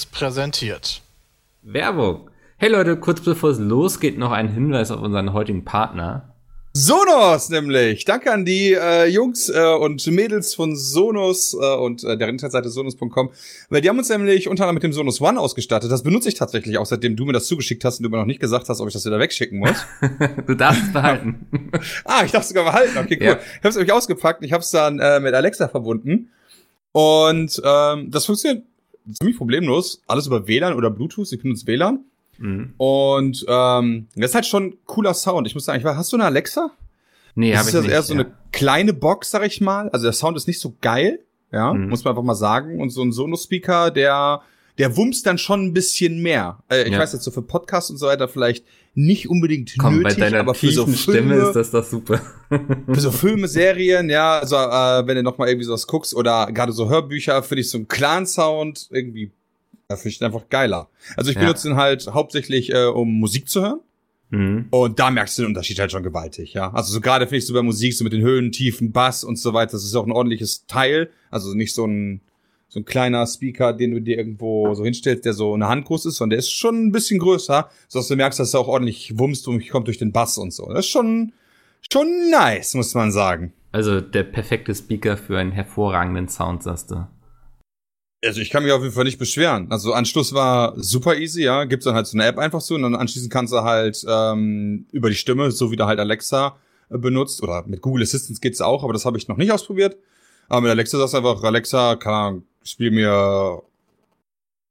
Seriös präsentiert. Werbung. Hey Leute, kurz bevor es losgeht, noch ein Hinweis auf unseren heutigen Partner. Sonos nämlich. Danke an die äh, Jungs äh, und Mädels von Sonos äh, und äh, der Internetseite sonos.com, weil die haben uns nämlich unter anderem mit dem Sonos One ausgestattet. Das benutze ich tatsächlich auch, seitdem du mir das zugeschickt hast und du mir noch nicht gesagt hast, ob ich das wieder wegschicken muss. du darfst es behalten. ah, ich darf es sogar behalten. Okay, cool. Ja. Ich habe es nämlich ausgepackt. Ich habe es dann äh, mit Alexa verbunden und ähm, das funktioniert ziemlich problemlos. Alles über WLAN oder Bluetooth. Ich benutze WLAN. Mhm. Und ähm, das ist halt schon cooler Sound. Ich muss sagen, ich war, hast du eine Alexa? Nee, habe ich Das ist eher so ja. eine kleine Box, sag ich mal. Also der Sound ist nicht so geil, ja, mhm. muss man einfach mal sagen. Und so ein Sonos-Speaker, der der wumms dann schon ein bisschen mehr. Äh, ich ja. weiß jetzt so für Podcasts und so weiter vielleicht nicht unbedingt Komm, nötig, bei deiner aber für so Filme, Stimme ist das doch super. für so Filme, Serien, ja, also äh, wenn du noch mal irgendwie sowas guckst oder gerade so Hörbücher, finde ich so einen Clan-Sound irgendwie da finde ich einfach geiler. Also ich ja. benutze ihn halt hauptsächlich, äh, um Musik zu hören. Mhm. Und da merkst du den Unterschied halt schon gewaltig, ja. Also so gerade finde ich so bei Musik, so mit den Höhen, Tiefen, Bass und so weiter, das ist auch ein ordentliches Teil. Also nicht so ein, so ein kleiner Speaker, den du dir irgendwo so hinstellst, der so eine Hand groß ist, sondern der ist schon ein bisschen größer, sodass du merkst, dass er auch ordentlich wumst und kommt durch den Bass und so. Das ist schon, schon nice, muss man sagen. Also der perfekte Speaker für einen hervorragenden Sound, sagst du. Also ich kann mich auf jeden Fall nicht beschweren. Also Anschluss war super easy, ja. Gibt's dann halt so eine App einfach so und dann anschließend kannst du halt ähm, über die Stimme, so wie du halt Alexa äh, benutzt oder mit Google Assistant geht's auch, aber das habe ich noch nicht ausprobiert. Aber mit Alexa sagst du einfach, Alexa, keine Ahnung, spiel mir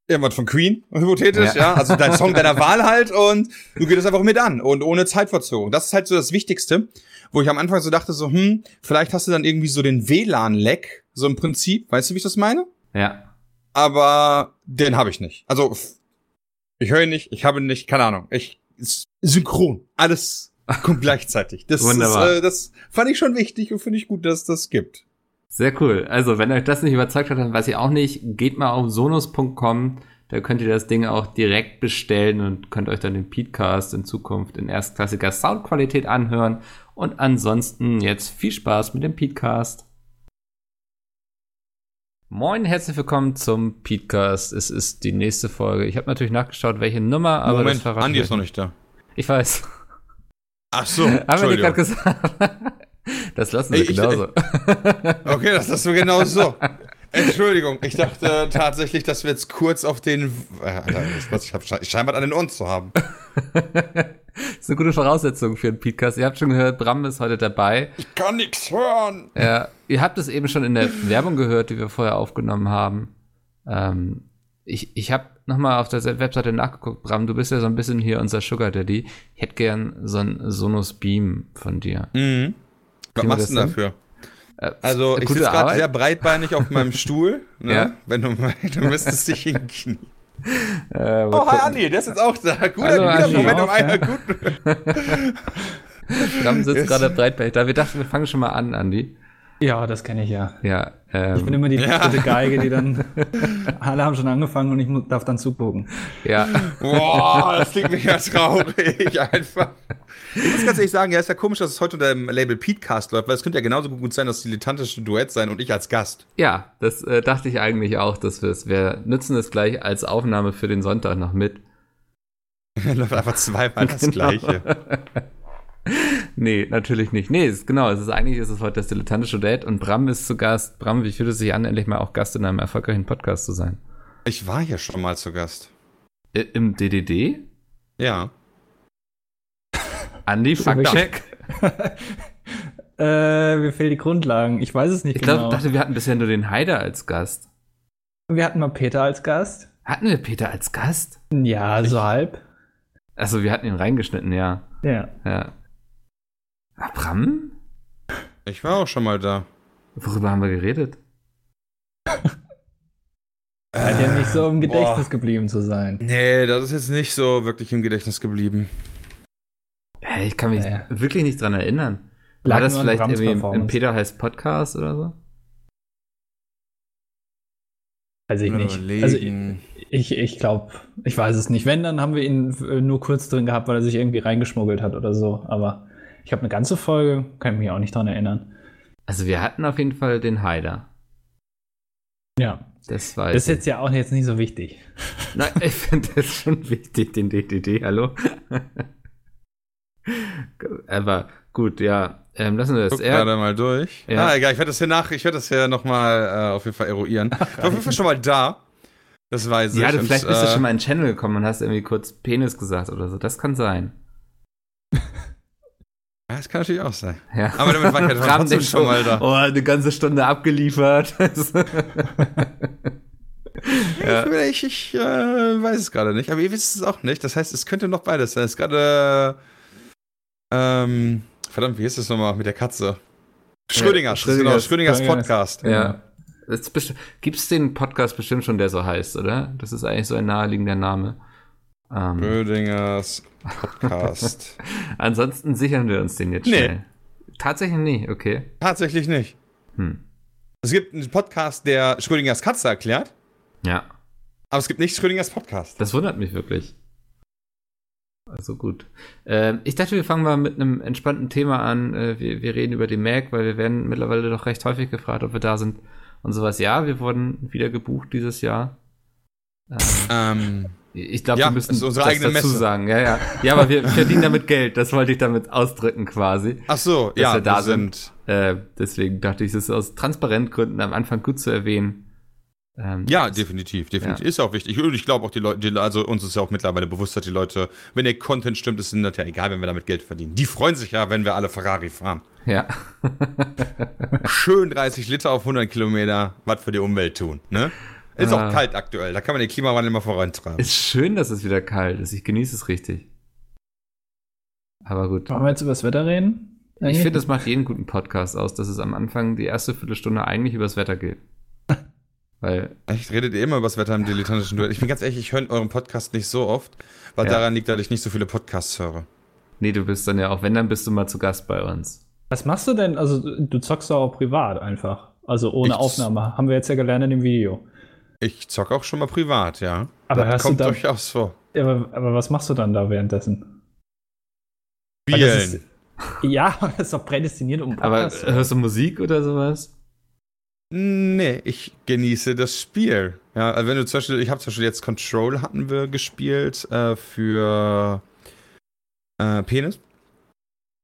irgendwas von Queen, hypothetisch, ja. ja. Also dein Song deiner Wahl halt und du gehst das einfach mit an und ohne Zeitverzögerung. Das ist halt so das Wichtigste, wo ich am Anfang so dachte, so, hm, vielleicht hast du dann irgendwie so den WLAN-Leck, so im Prinzip. Weißt du, wie ich das meine? Ja aber den habe ich nicht. Also ich höre ihn nicht, ich habe ihn nicht, keine Ahnung. Ich synchron, alles kommt gleichzeitig. Das Wunderbar. Ist, äh, das fand ich schon wichtig und finde ich gut, dass das gibt. Sehr cool. Also, wenn euch das nicht überzeugt hat, dann weiß ich auch nicht. Geht mal auf sonos.com. Da könnt ihr das Ding auch direkt bestellen und könnt euch dann den Podcast in Zukunft in erstklassiger Soundqualität anhören. Und ansonsten jetzt viel Spaß mit dem Podcast. Moin, herzlich willkommen zum Podcast. Es ist die nächste Folge. Ich habe natürlich nachgeschaut, welche Nummer, aber Moment, das Andi ist noch nicht da. Ich weiß. Ach so, Haben wir dir gerade gesagt. Das lassen wir Ey, ich- genauso. Okay, das ist so genau so. Entschuldigung, ich dachte tatsächlich, dass wir jetzt kurz auf den. Äh, Alter, ich hab sche- scheinbar an den Ohren zu haben. Das ist eine gute Voraussetzung für einen Podcast. Ihr habt schon gehört, Bram ist heute dabei. Ich kann nichts hören. Ja, ihr habt es eben schon in der Werbung gehört, die wir vorher aufgenommen haben. Ähm, ich ich habe nochmal auf der Webseite nachgeguckt. Bram, du bist ja so ein bisschen hier unser Sugar Daddy. Ich hätte gern so ein Sonos Beam von dir. Mhm. Was machst du denn dafür? Äh, Also, ich sitze gerade sehr breitbeinig auf meinem Stuhl. Ne? Ja. Wenn du, du müsstest dich hinknien. Äh, Oh, hi. Andi, der ist jetzt auch da. Guter, Hallo, Andi. Moment, um einer gut. Bram sitzt gerade breitbeinig da. Wir dachten, wir fangen schon mal an, Andi. Ja, das kenne ich ja. Ja, Ich bin ähm, immer die Ja. dritte Geige, die dann. alle haben schon angefangen und ich darf dann zugucken. ja. Boah, das klingt mega traurig einfach. Ich muss ganz ehrlich sagen, ja, ist ja komisch, dass es heute unter dem Label Petecast läuft, weil es könnte ja genauso gut sein, das dilettantische Duett sein und ich als Gast. Ja, das äh, dachte ich eigentlich auch, dass wir es. Wir nutzen es gleich als Aufnahme für den Sonntag noch mit. läuft einfach zweimal das Genau. Gleiche. Nee, natürlich nicht. Nee, es, genau, es ist eigentlich ist es heute das dilettantische Date und Bram ist zu Gast. Bram, wie fühlt es sich an, endlich mal auch Gast in einem erfolgreichen Podcast zu sein? Ich war hier schon mal zu Gast. I Im DDD? Ja. Andi, Faktcheck. Äh, mir fehlen die Grundlagen. Ich weiß es nicht Ich glaube, genau. dachte, wir hatten bisher nur den Haider als Gast. wir hatten mal Peter als Gast. Hatten wir Peter als Gast? Ja, so halb. Also wir hatten ihn reingeschnitten, ja. Ja. Ja. Ah, Bram? Ich war auch schon mal da. Worüber haben wir geredet? Scheint ja nicht so im Gedächtnis boah. geblieben zu sein. Nee, das ist jetzt nicht so wirklich im Gedächtnis geblieben. Hä, ich kann mich Naja. wirklich nicht dran erinnern. Lag War das vielleicht irgendwie im. Peter heißt Podcast oder so? Weiß ich nicht. Überlegen. Also ich, ich glaube, ich weiß es nicht. Wenn, dann haben wir ihn äh, nur kurz drin gehabt, weil er sich irgendwie reingeschmuggelt hat oder so. Aber ich habe eine ganze Folge, kann ich mich auch nicht dran erinnern. Also wir hatten auf jeden Fall den Haider. Ja. Das weiß Das ist ich. jetzt ja auch jetzt nicht so wichtig. Nein, ich finde das schon wichtig, den DDD, hallo? Aber gut, ja, ähm, lassen wir das. Guck Er, gerade mal durch. Ja. Ah, egal, ich werde das hier nach, ich werde das hier nochmal äh, auf jeden Fall eruieren. Ich war auf jeden Fall schon mal da. Das weiß ich. ja, du, Und, vielleicht bist du äh, schon mal in den Channel gekommen und hast irgendwie kurz Penis gesagt oder so. Das kann sein. Ja, das kann natürlich auch sein. Ja. Aber damit war ich halt denkt schon mal da. Oh, eine ganze Stunde abgeliefert. Ja. Ich, ich äh, weiß es gerade nicht, aber ihr wisst es auch nicht. Das heißt, es könnte noch beides sein. Es ist gerade. Ähm, verdammt, wie ist das nochmal mit der Katze? Schrödingers, Schrödingers- genau, Schrödingers Schrödingers- Podcast. ja. Gibt es den Podcast bestimmt schon, der so heißt, oder? Das ist eigentlich so ein naheliegender Name. Ähm, Schrödingers Podcast. ansonsten sichern wir uns den jetzt Nee. schnell. Tatsächlich nicht, okay. Tatsächlich nicht. Hm. Es gibt einen Podcast, der Schrödingers Katze erklärt, Ja, aber es gibt nicht Schrödingers Podcast. das wundert mich wirklich. Also gut. Ähm, ich dachte, wir fangen mal mit einem entspannten Thema an. Äh, wir, wir reden über den Mac, weil wir werden mittlerweile doch recht häufig gefragt, ob wir da sind und sowas. Ja, wir wurden wieder gebucht dieses Jahr. Ähm, Ähm, ich glaube, Ja, wir müssen das dazu Messe. sagen. Ja, ja. Ja, aber wir verdienen damit Geld. Das wollte ich damit ausdrücken quasi. ach so, Dass ja, wir da wir sind. Äh, deswegen dachte ich, es ist aus Transparentgründen am Anfang gut zu erwähnen. Ähm, Ja, definitiv, definitiv. Ja. Ist auch wichtig. Und ich glaube auch, die Leute, die, also uns ist ja auch mittlerweile bewusst, dass die Leute, wenn der Content stimmt, ist ihnen das ja egal, wenn wir damit Geld verdienen. Die freuen sich ja, wenn wir alle Ferrari fahren. Ja. Schön 30 Liter auf 100 Kilometer, was für die Umwelt tun, ne? Ist Ah. auch kalt aktuell, da kann man den Klimawandel mal vorantreiben. Ist schön, dass es wieder kalt ist. Ich genieße es richtig. Aber gut. Wollen wir jetzt über das Wetter reden? Ich finde, das macht jeden guten Podcast aus, dass es am Anfang die erste Viertelstunde eigentlich übers Wetter geht. Weil, Echt, redet ihr immer über das Wetter im dilettantischen Duell? Ich bin ganz ehrlich, ich höre euren Podcast nicht so oft, weil Ja. daran liegt, dass ich nicht so viele Podcasts höre. nee, du bist dann ja auch, wenn, dann bist du mal zu Gast bei uns. Was machst du denn? Also, du- zockst auch privat einfach. Also ohne Ich- Aufnahme. Haben wir jetzt ja gelernt in dem Video. Ich zocke auch schon mal privat, ja. Aber das hast du kommt da- durchaus vor. Ja, aber, aber was machst du dann da währenddessen? Spielen. ist- Ja, das ist doch prädestiniert, um Aber Podcast äh, hörst du Musik oder sowas? Nee, ich genieße das Spiel. Ja, also wenn du zum Beispiel, ich habe zum Beispiel jetzt Control hatten wir gespielt äh, für äh, Penis.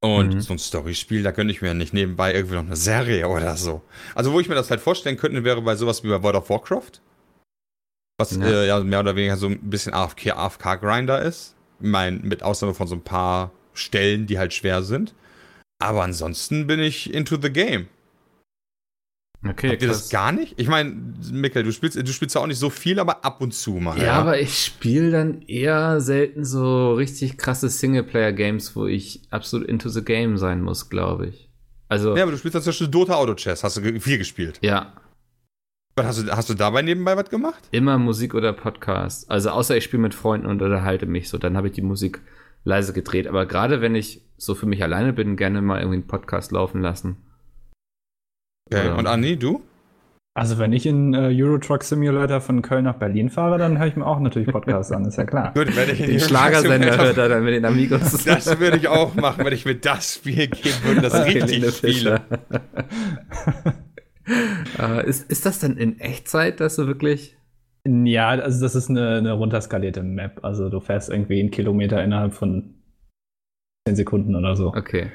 Und Mhm. so ein Storyspiel, da könnte ich mir nicht nebenbei irgendwie noch eine Serie oder so. Also wo ich mir das halt vorstellen könnte, wäre bei sowas wie bei World of Warcraft. Was Ja. äh, ja mehr oder weniger so ein bisschen AFK, AFK-Grinder ist. Ich meine, mit Ausnahme von so ein paar Stellen, die halt schwer sind. Aber ansonsten bin ich into the game. Okay, Habt ihr das gar nicht? Ich meine, Mikkel, du spielst, du spielst ja auch nicht so viel, aber ab und zu mal. Ja, aber ich spiele dann eher selten so richtig krasse Singleplayer-Games, wo ich absolut into the game sein muss, glaube ich. Also, Ja, aber du spielst ja zum Beispiel Dota Auto Chess, hast du viel gespielt. ja, hast du, hast du dabei nebenbei was gemacht? immer Musik oder Podcast. Also, außer ich spiele mit Freunden und unterhalte mich so, dann habe ich die Musik leise gedreht. Aber gerade wenn ich so für mich alleine bin, gerne mal irgendwie einen Podcast laufen lassen. Okay. Oder- Und Anni, du? Also wenn ich in äh, Euro Truck Simulator von Köln nach Berlin fahre, dann höre ich mir auch natürlich Podcasts an, ist ja klar. Gut, wenn ich in Den die Schlagersender hört er dann mit den Amigos. Das würde ich auch machen, wenn ich mir das Spiel geben würde, das Helene richtig spiele. Äh, ist, ist das denn in Echtzeit, dass du wirklich. Ja, also das ist eine, eine runterskalierte Map. Also du fährst irgendwie einen Kilometer innerhalb von 10 Sekunden oder so. Okay.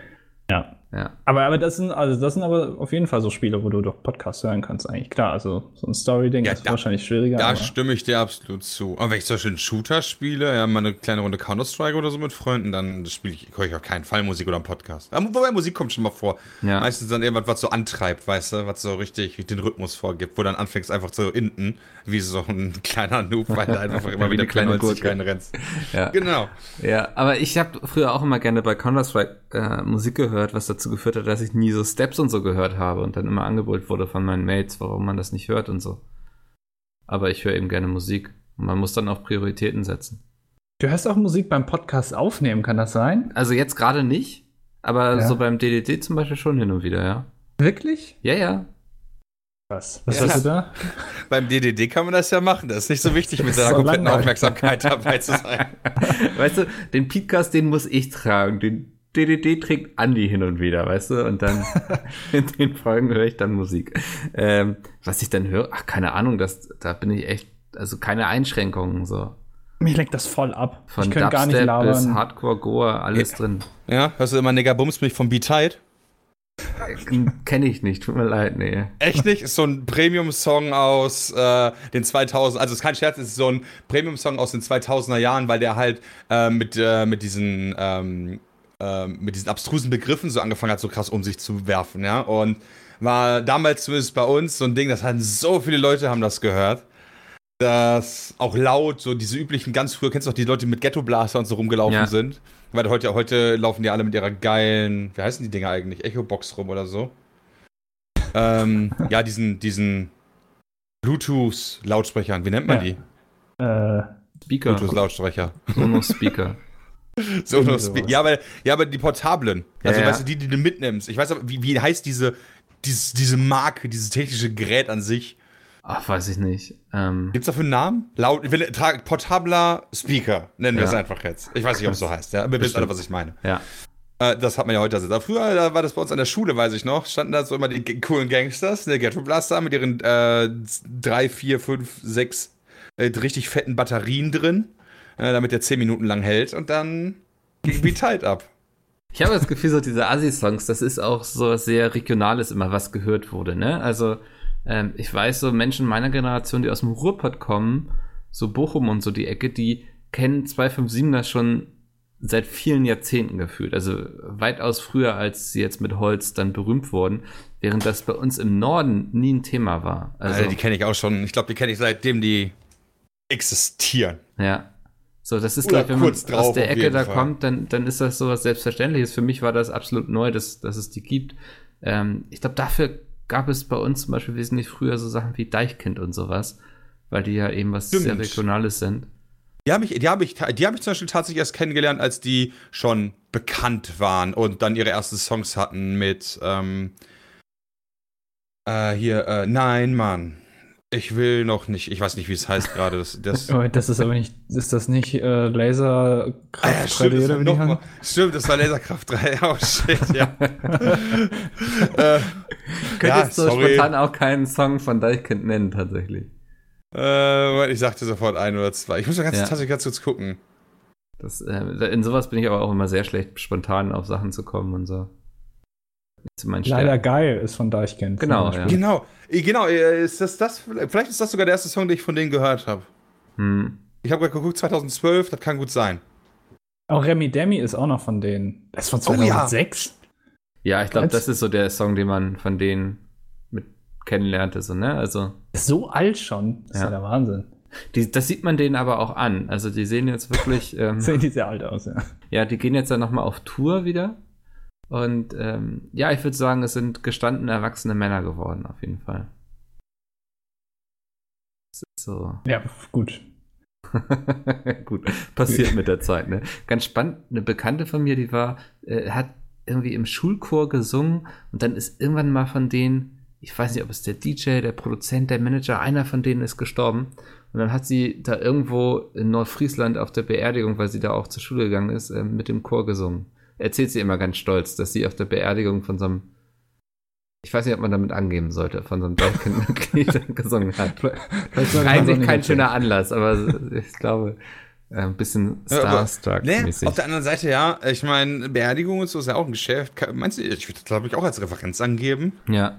Ja. Ja. Aber, aber das sind, also das sind aber auf jeden Fall so Spiele, wo du doch Podcasts hören kannst, eigentlich. Klar, also so ein Story-Ding Ja, ist da- wahrscheinlich schwieriger. Da stimme ich dir absolut zu. Aber wenn ich zum Beispiel einen Shooter spiele, ja, mal eine kleine Runde Counter-Strike oder so mit Freunden, dann spiele ich, höre ich auf keinen Fall Musik oder einen Podcast. Aber wobei Musik kommt schon mal vor. Ja. Meistens dann irgendwas, was so antreibt, weißt du, was so richtig den Rhythmus vorgibt, wo dann anfängst einfach zu inten, wie so ein kleiner Noob, weil du einfach immer Wie wieder eine kleine 90 Gurke. reinrennst. Ja. Genau. Ja, aber ich habe früher auch immer gerne bei Counter-Strike äh, Musik gehört, was dazu geführt hat, dass ich nie so Steps und so gehört habe und dann immer angeboten wurde von meinen Mates, warum man das nicht hört und so. Aber ich höre eben gerne Musik. Und man muss dann auch Prioritäten setzen. Du hörst auch Musik beim Podcast aufnehmen, kann das sein? Also jetzt gerade nicht, aber Ja. so beim DDD zum Beispiel schon hin und wieder, ja. Wirklich? Ja, ja. Was? Was Ja. hast du da? Beim DDD kann man das ja machen. Das ist nicht so wichtig, mit seiner kompletten langweilig. Aufmerksamkeit dabei zu sein. Weißt du, den Podcast, den muss ich tragen. Den DDD trägt Andi hin und wieder, weißt du? Und dann in den Folgen höre ich dann Musik. Ähm, was ich dann höre, ach, keine Ahnung, das, da bin ich echt, also keine Einschränkungen so. Mich lenkt das voll ab. Von ich könnte gar nicht Dubstep bis labern. Hardcore, Goa, alles drin. Ja, hörst du immer Nigga Bums mich von B-Tide? Kenne ich nicht, tut mir leid, nee. Echt nicht? Ist so ein Premium-Song aus äh, den 2000, also ist kein Scherz, ist so ein Premium-Song aus den 2000er Jahren, weil der halt äh, mit, äh, mit diesen ähm, ähm, mit diesen abstrusen Begriffen so angefangen hat, so krass um sich zu werfen, ja. Und war damals zumindest bei uns so ein Ding, das hatten so viele Leute haben das gehört. Das auch laut, so diese üblichen, ganz früher, kennst du auch die Leute, die mit Ghetto-Blaster und so rumgelaufen Ja. sind? Weil heute, heute laufen die alle mit ihrer geilen, wie heißen die Dinger eigentlich? Echo-Box rum oder so. ähm, ja, diesen, diesen Bluetooth-Lautsprechern, wie nennt man Ja. die? Äh, Speaker, Bluetooth-Lautsprecher. Sonos Speaker. Ja, aber, ja, aber die portablen. Also, Ja, ja. weißt du, die, die du mitnimmst. Ich weiß aber, wie, wie heißt diese, dieses, diese Marke, dieses technische Gerät an sich? Ach, weiß ich nicht. Ähm, Gibt's dafür einen Namen? Laut, wenn- tra- portabler Speaker, nennen wir Ja. es einfach jetzt. Ich weiß nicht, ob es so heißt, ja. Ihr wisst alle, was ich meine. ja. Äh, das hat man ja heute also. Aber früher da war das bei uns an der Schule, weiß ich noch, standen da so immer die coolen Gangsters, der Ghetto Blaster mit ihren äh, drei, vier, fünf, sechs äh, richtig fetten Batterien drin, äh, damit der zehn Minuten lang hält und dann ging wie tight ab. Ich habe das Gefühl, so diese Assi-Songs, das ist auch so was sehr Regionales immer, was gehört wurde, ne? Also, ähm, ich weiß, so Menschen meiner Generation, die aus dem Ruhrpott kommen, so Bochum und so die Ecke, die kennen 257er schon seit vielen Jahrzehnten gefühlt. Also weitaus früher, als sie jetzt mit Holz dann berühmt wurden, während das bei uns im Norden nie ein Thema war. Also, Also, die kenne ich auch schon. Ich glaube, die kenne ich seitdem die existieren. Ja. So, das ist, glaube ich, wenn man drauf aus der Ecke da Fall. kommt, dann, dann ist das so was Selbstverständliches. Für mich war das absolut neu, dass, dass es die gibt. Ähm, ich glaube, dafür gab es bei uns zum Beispiel wesentlich früher so Sachen wie Deichkind und sowas, weil die ja eben was Stimmt. sehr Regionales sind. Die habe ich, die hab ich, die hab ich zum Beispiel tatsächlich erst kennengelernt, als die schon bekannt waren und dann ihre ersten Songs hatten mit ähm, äh, hier, äh, nein, Mann. Ich will noch nicht, ich weiß nicht, wie es heißt gerade. Das, das, das ist aber nicht, ist das nicht äh, Laserkraft Ah ja, stimmt, 3D das war oder wie die stimmt, das war Laserkraft 3. Oh shit, ja. äh, Könnte Ja, jetzt so sorry. spontan auch keinen Song von Deichkind nennen, tatsächlich. äh, ich sagte sofort ein oder zwei. Ich muss mal ganz, Ja. tatsächlich ganz kurz gucken. Das, äh, in sowas bin ich aber auch immer sehr schlecht, spontan auf Sachen zu kommen und so. Leider Stärken. geil ist von Deichkind. Genau, ja. Genau, äh, genau, äh, ist das das? Vielleicht ist das sogar der erste Song, den ich von denen gehört habe. Hm. Ich habe gerade geguckt, 2012, das kann gut sein. Auch Remy Demi ist auch noch von denen. Das ist von Oh ja. 2006. Ja, ich glaube, das ist so der Song, den man von denen mit kennenlernte, so, ne? Also, So alt schon. Das ist Ja. ja der Wahnsinn. die, das sieht man denen aber auch an. Also, die sehen jetzt wirklich, ähm, Sehen die sehr alt aus, ja. ja, die gehen jetzt dann nochmal auf Tour wieder. Und ähm, ja, ich würde sagen, es sind gestandene, erwachsene Männer geworden, auf jeden Fall. Das ist so. Ja, gut. Gut, passiert mit der Zeit, ne? Ganz spannend, eine Bekannte von mir, die war, äh, hat irgendwie im Schulchor gesungen und dann ist irgendwann mal von denen, ich weiß nicht, ob es der DJ, der Produzent, der Manager, einer von denen ist gestorben. Und dann hat sie da irgendwo in Nordfriesland auf der Beerdigung, weil sie da auch zur Schule gegangen ist, ähm, mit dem Chor gesungen. Erzählt sie immer ganz stolz, dass sie auf der Beerdigung von so einem, ich weiß nicht, ob man damit angeben sollte, von so einem Deutschlandmitglied gesungen hat. Eigentlich kein schöner Anlass, aber ich glaube, äh, ein bisschen Ja, aber- Starstruck-mäßig. Ne? Auf der anderen Seite, ja, ich meine, Beerdigung und so ist ja auch ein Geschäft. Meinst du, ich würde das, glaube ich, auch als Referenz angeben, ja.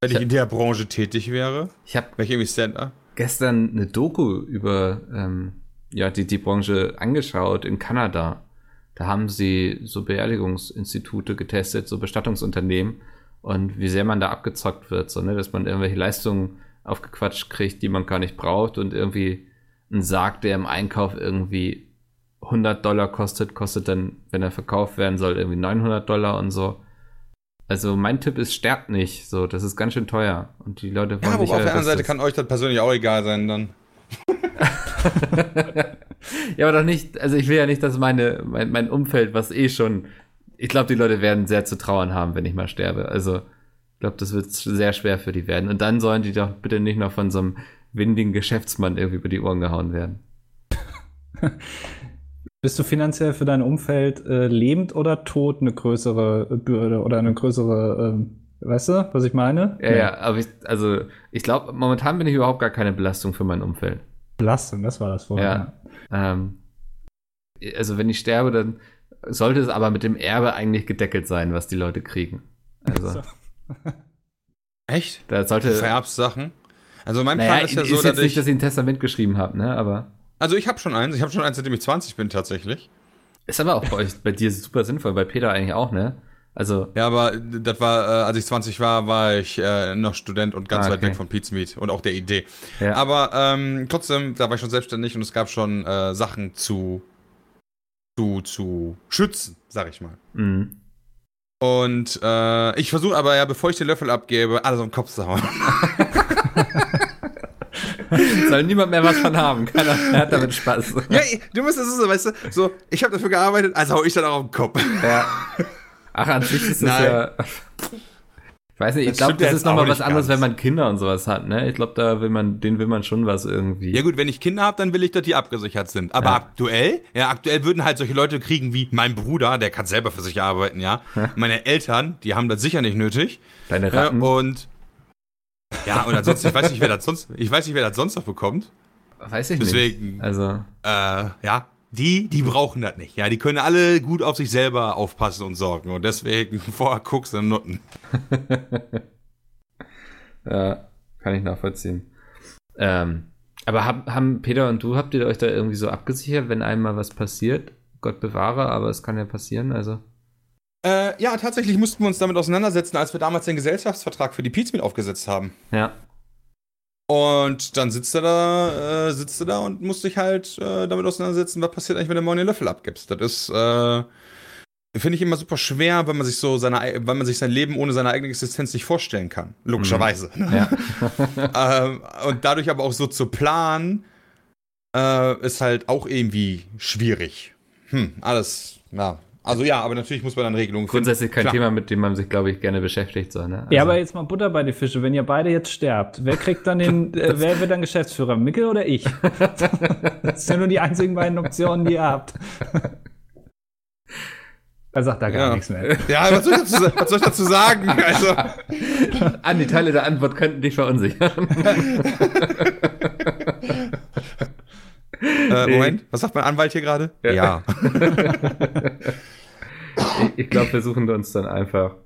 wenn ich in der Branche tätig wäre? Ich habe ich irgendwie Stand-up? gestern eine Doku über ähm, ja, die, die Branche angeschaut in Kanada. Da haben sie so Beerdigungsinstitute getestet, so Bestattungsunternehmen und wie sehr man da abgezockt wird, so, ne, dass man irgendwelche Leistungen aufgequatscht kriegt, die man gar nicht braucht und irgendwie ein Sarg, der im Einkauf irgendwie 100 Dollar kostet, kostet dann, wenn er verkauft werden soll, irgendwie 900 Dollar und so. Also mein Tipp ist, sterbt nicht, so, das ist ganz schön teuer und die Leute wollen Ja, aber auf der anderen Seite kann euch das persönlich auch egal sein dann. ja, aber doch nicht, also ich will ja nicht, dass meine, mein, mein Umfeld, was eh schon, ich glaube, die Leute werden sehr zu trauern haben, wenn ich mal sterbe. Also, ich glaube, das wird sehr schwer für die werden. Und dann sollen die doch bitte nicht noch von so einem windigen Geschäftsmann irgendwie über die Ohren gehauen werden. Bist du finanziell für dein Umfeld äh, lebend oder tot eine größere Bürde oder eine größere, ähm, weißt du, was ich meine? Ja, ja, aber ich, also ich glaube, momentan bin ich überhaupt gar keine Belastung für mein Umfeld. Belastung, das war das vorher. Ja. Ähm, also wenn ich sterbe, dann sollte es aber mit dem Erbe eigentlich gedeckelt sein, was die Leute kriegen. Also. So. Echt? Da sollte. Vererbssachen? Also mein Plan naja, ist ja so, ist jetzt dass nicht, dass ich ein Testament geschrieben habe, ne? Aber. Also ich habe schon eins. Ich habe schon eins, seitdem ich 20 bin tatsächlich. Ist aber auch bei euch, bei dir super sinnvoll, bei Peter eigentlich auch, ne? Also. Ja, aber das war, äh, als ich 20 war, war ich äh, noch Student und ganz ah, okay. weit weg von Pete's Meat und auch der Idee. Ja. Aber ähm, trotzdem, da war ich schon selbstständig und es gab schon äh, Sachen zu, zu, zu schützen, sag ich mal. Mhm. Und äh, ich versuche aber ja, bevor ich den Löffel abgebe, alles auf den Kopf zu hauen. Soll niemand mehr was von haben. Keiner hat damit Spaß. Ja, du musst das so, weißt du, so, ich habe dafür gearbeitet, also hau ich dann auch auf den Kopf. Ja. Ach, an sich ist das ja. Ich weiß nicht, ich glaube, das ist nochmal was anderes, wenn man Kinder und sowas hat, ne? Ich glaube, da will man, den will man schon was irgendwie. Ja gut, wenn ich Kinder habe, dann will ich, dass die abgesichert sind. Aber ja. aktuell, ja, aktuell würden halt solche Leute kriegen wie mein Bruder, der kann selber für sich arbeiten, ja. Meine Eltern, die haben das sicher nicht nötig. Deine Ratten. Äh, und ja, und ansonsten, ich weiß nicht, wer das sonst, ich weiß nicht, wer das sonst noch bekommt. Weiß ich Deswegen, nicht. Also. Äh, ja, die, die brauchen das nicht. Ja, die können alle gut auf sich selber aufpassen und sorgen. Und deswegen vorher guckst du Nutten. ja, kann ich nachvollziehen. Ähm, aber hab, haben Peter und du, habt ihr euch da irgendwie so abgesichert, wenn einmal was passiert? Gott bewahre, aber es kann ja passieren, also. Äh, ja, tatsächlich mussten wir uns damit auseinandersetzen, als wir damals den Gesellschaftsvertrag für die Pizza aufgesetzt haben. Ja. Und dann sitzt er da, äh, sitzt er da und musst dich halt äh, damit auseinandersetzen, was passiert eigentlich, wenn du morgen den Löffel abgibst. Das ist, äh, finde ich immer super schwer, wenn man sich so seine, wenn man sich sein Leben ohne seine eigene Existenz nicht vorstellen kann. Logischerweise. Mhm. Ja. ähm, und dadurch aber auch so zu planen, äh, ist halt auch irgendwie schwierig. Hm, alles, ja, also ja, aber natürlich muss man dann Regelungen finden. Grundsätzlich kein Klar. Thema, mit dem man sich, glaube ich, gerne beschäftigt. So, ne? also ja, aber jetzt mal Butter bei die Fische. Wenn ihr beide jetzt sterbt, wer kriegt dann den, äh, wer wird dann Geschäftsführer? Mickel oder ich? das sind ja nur die einzigen beiden Optionen, die ihr habt. Er sagt da gar ja. nichts mehr. Ja, was soll, ich dazu, was soll ich dazu sagen? Also. An die Teile der Antwort könnten dich verunsichern. äh, Moment, was sagt mein Anwalt hier gerade? Ja. ja. Ich, ich glaube, wir suchen uns dann einfach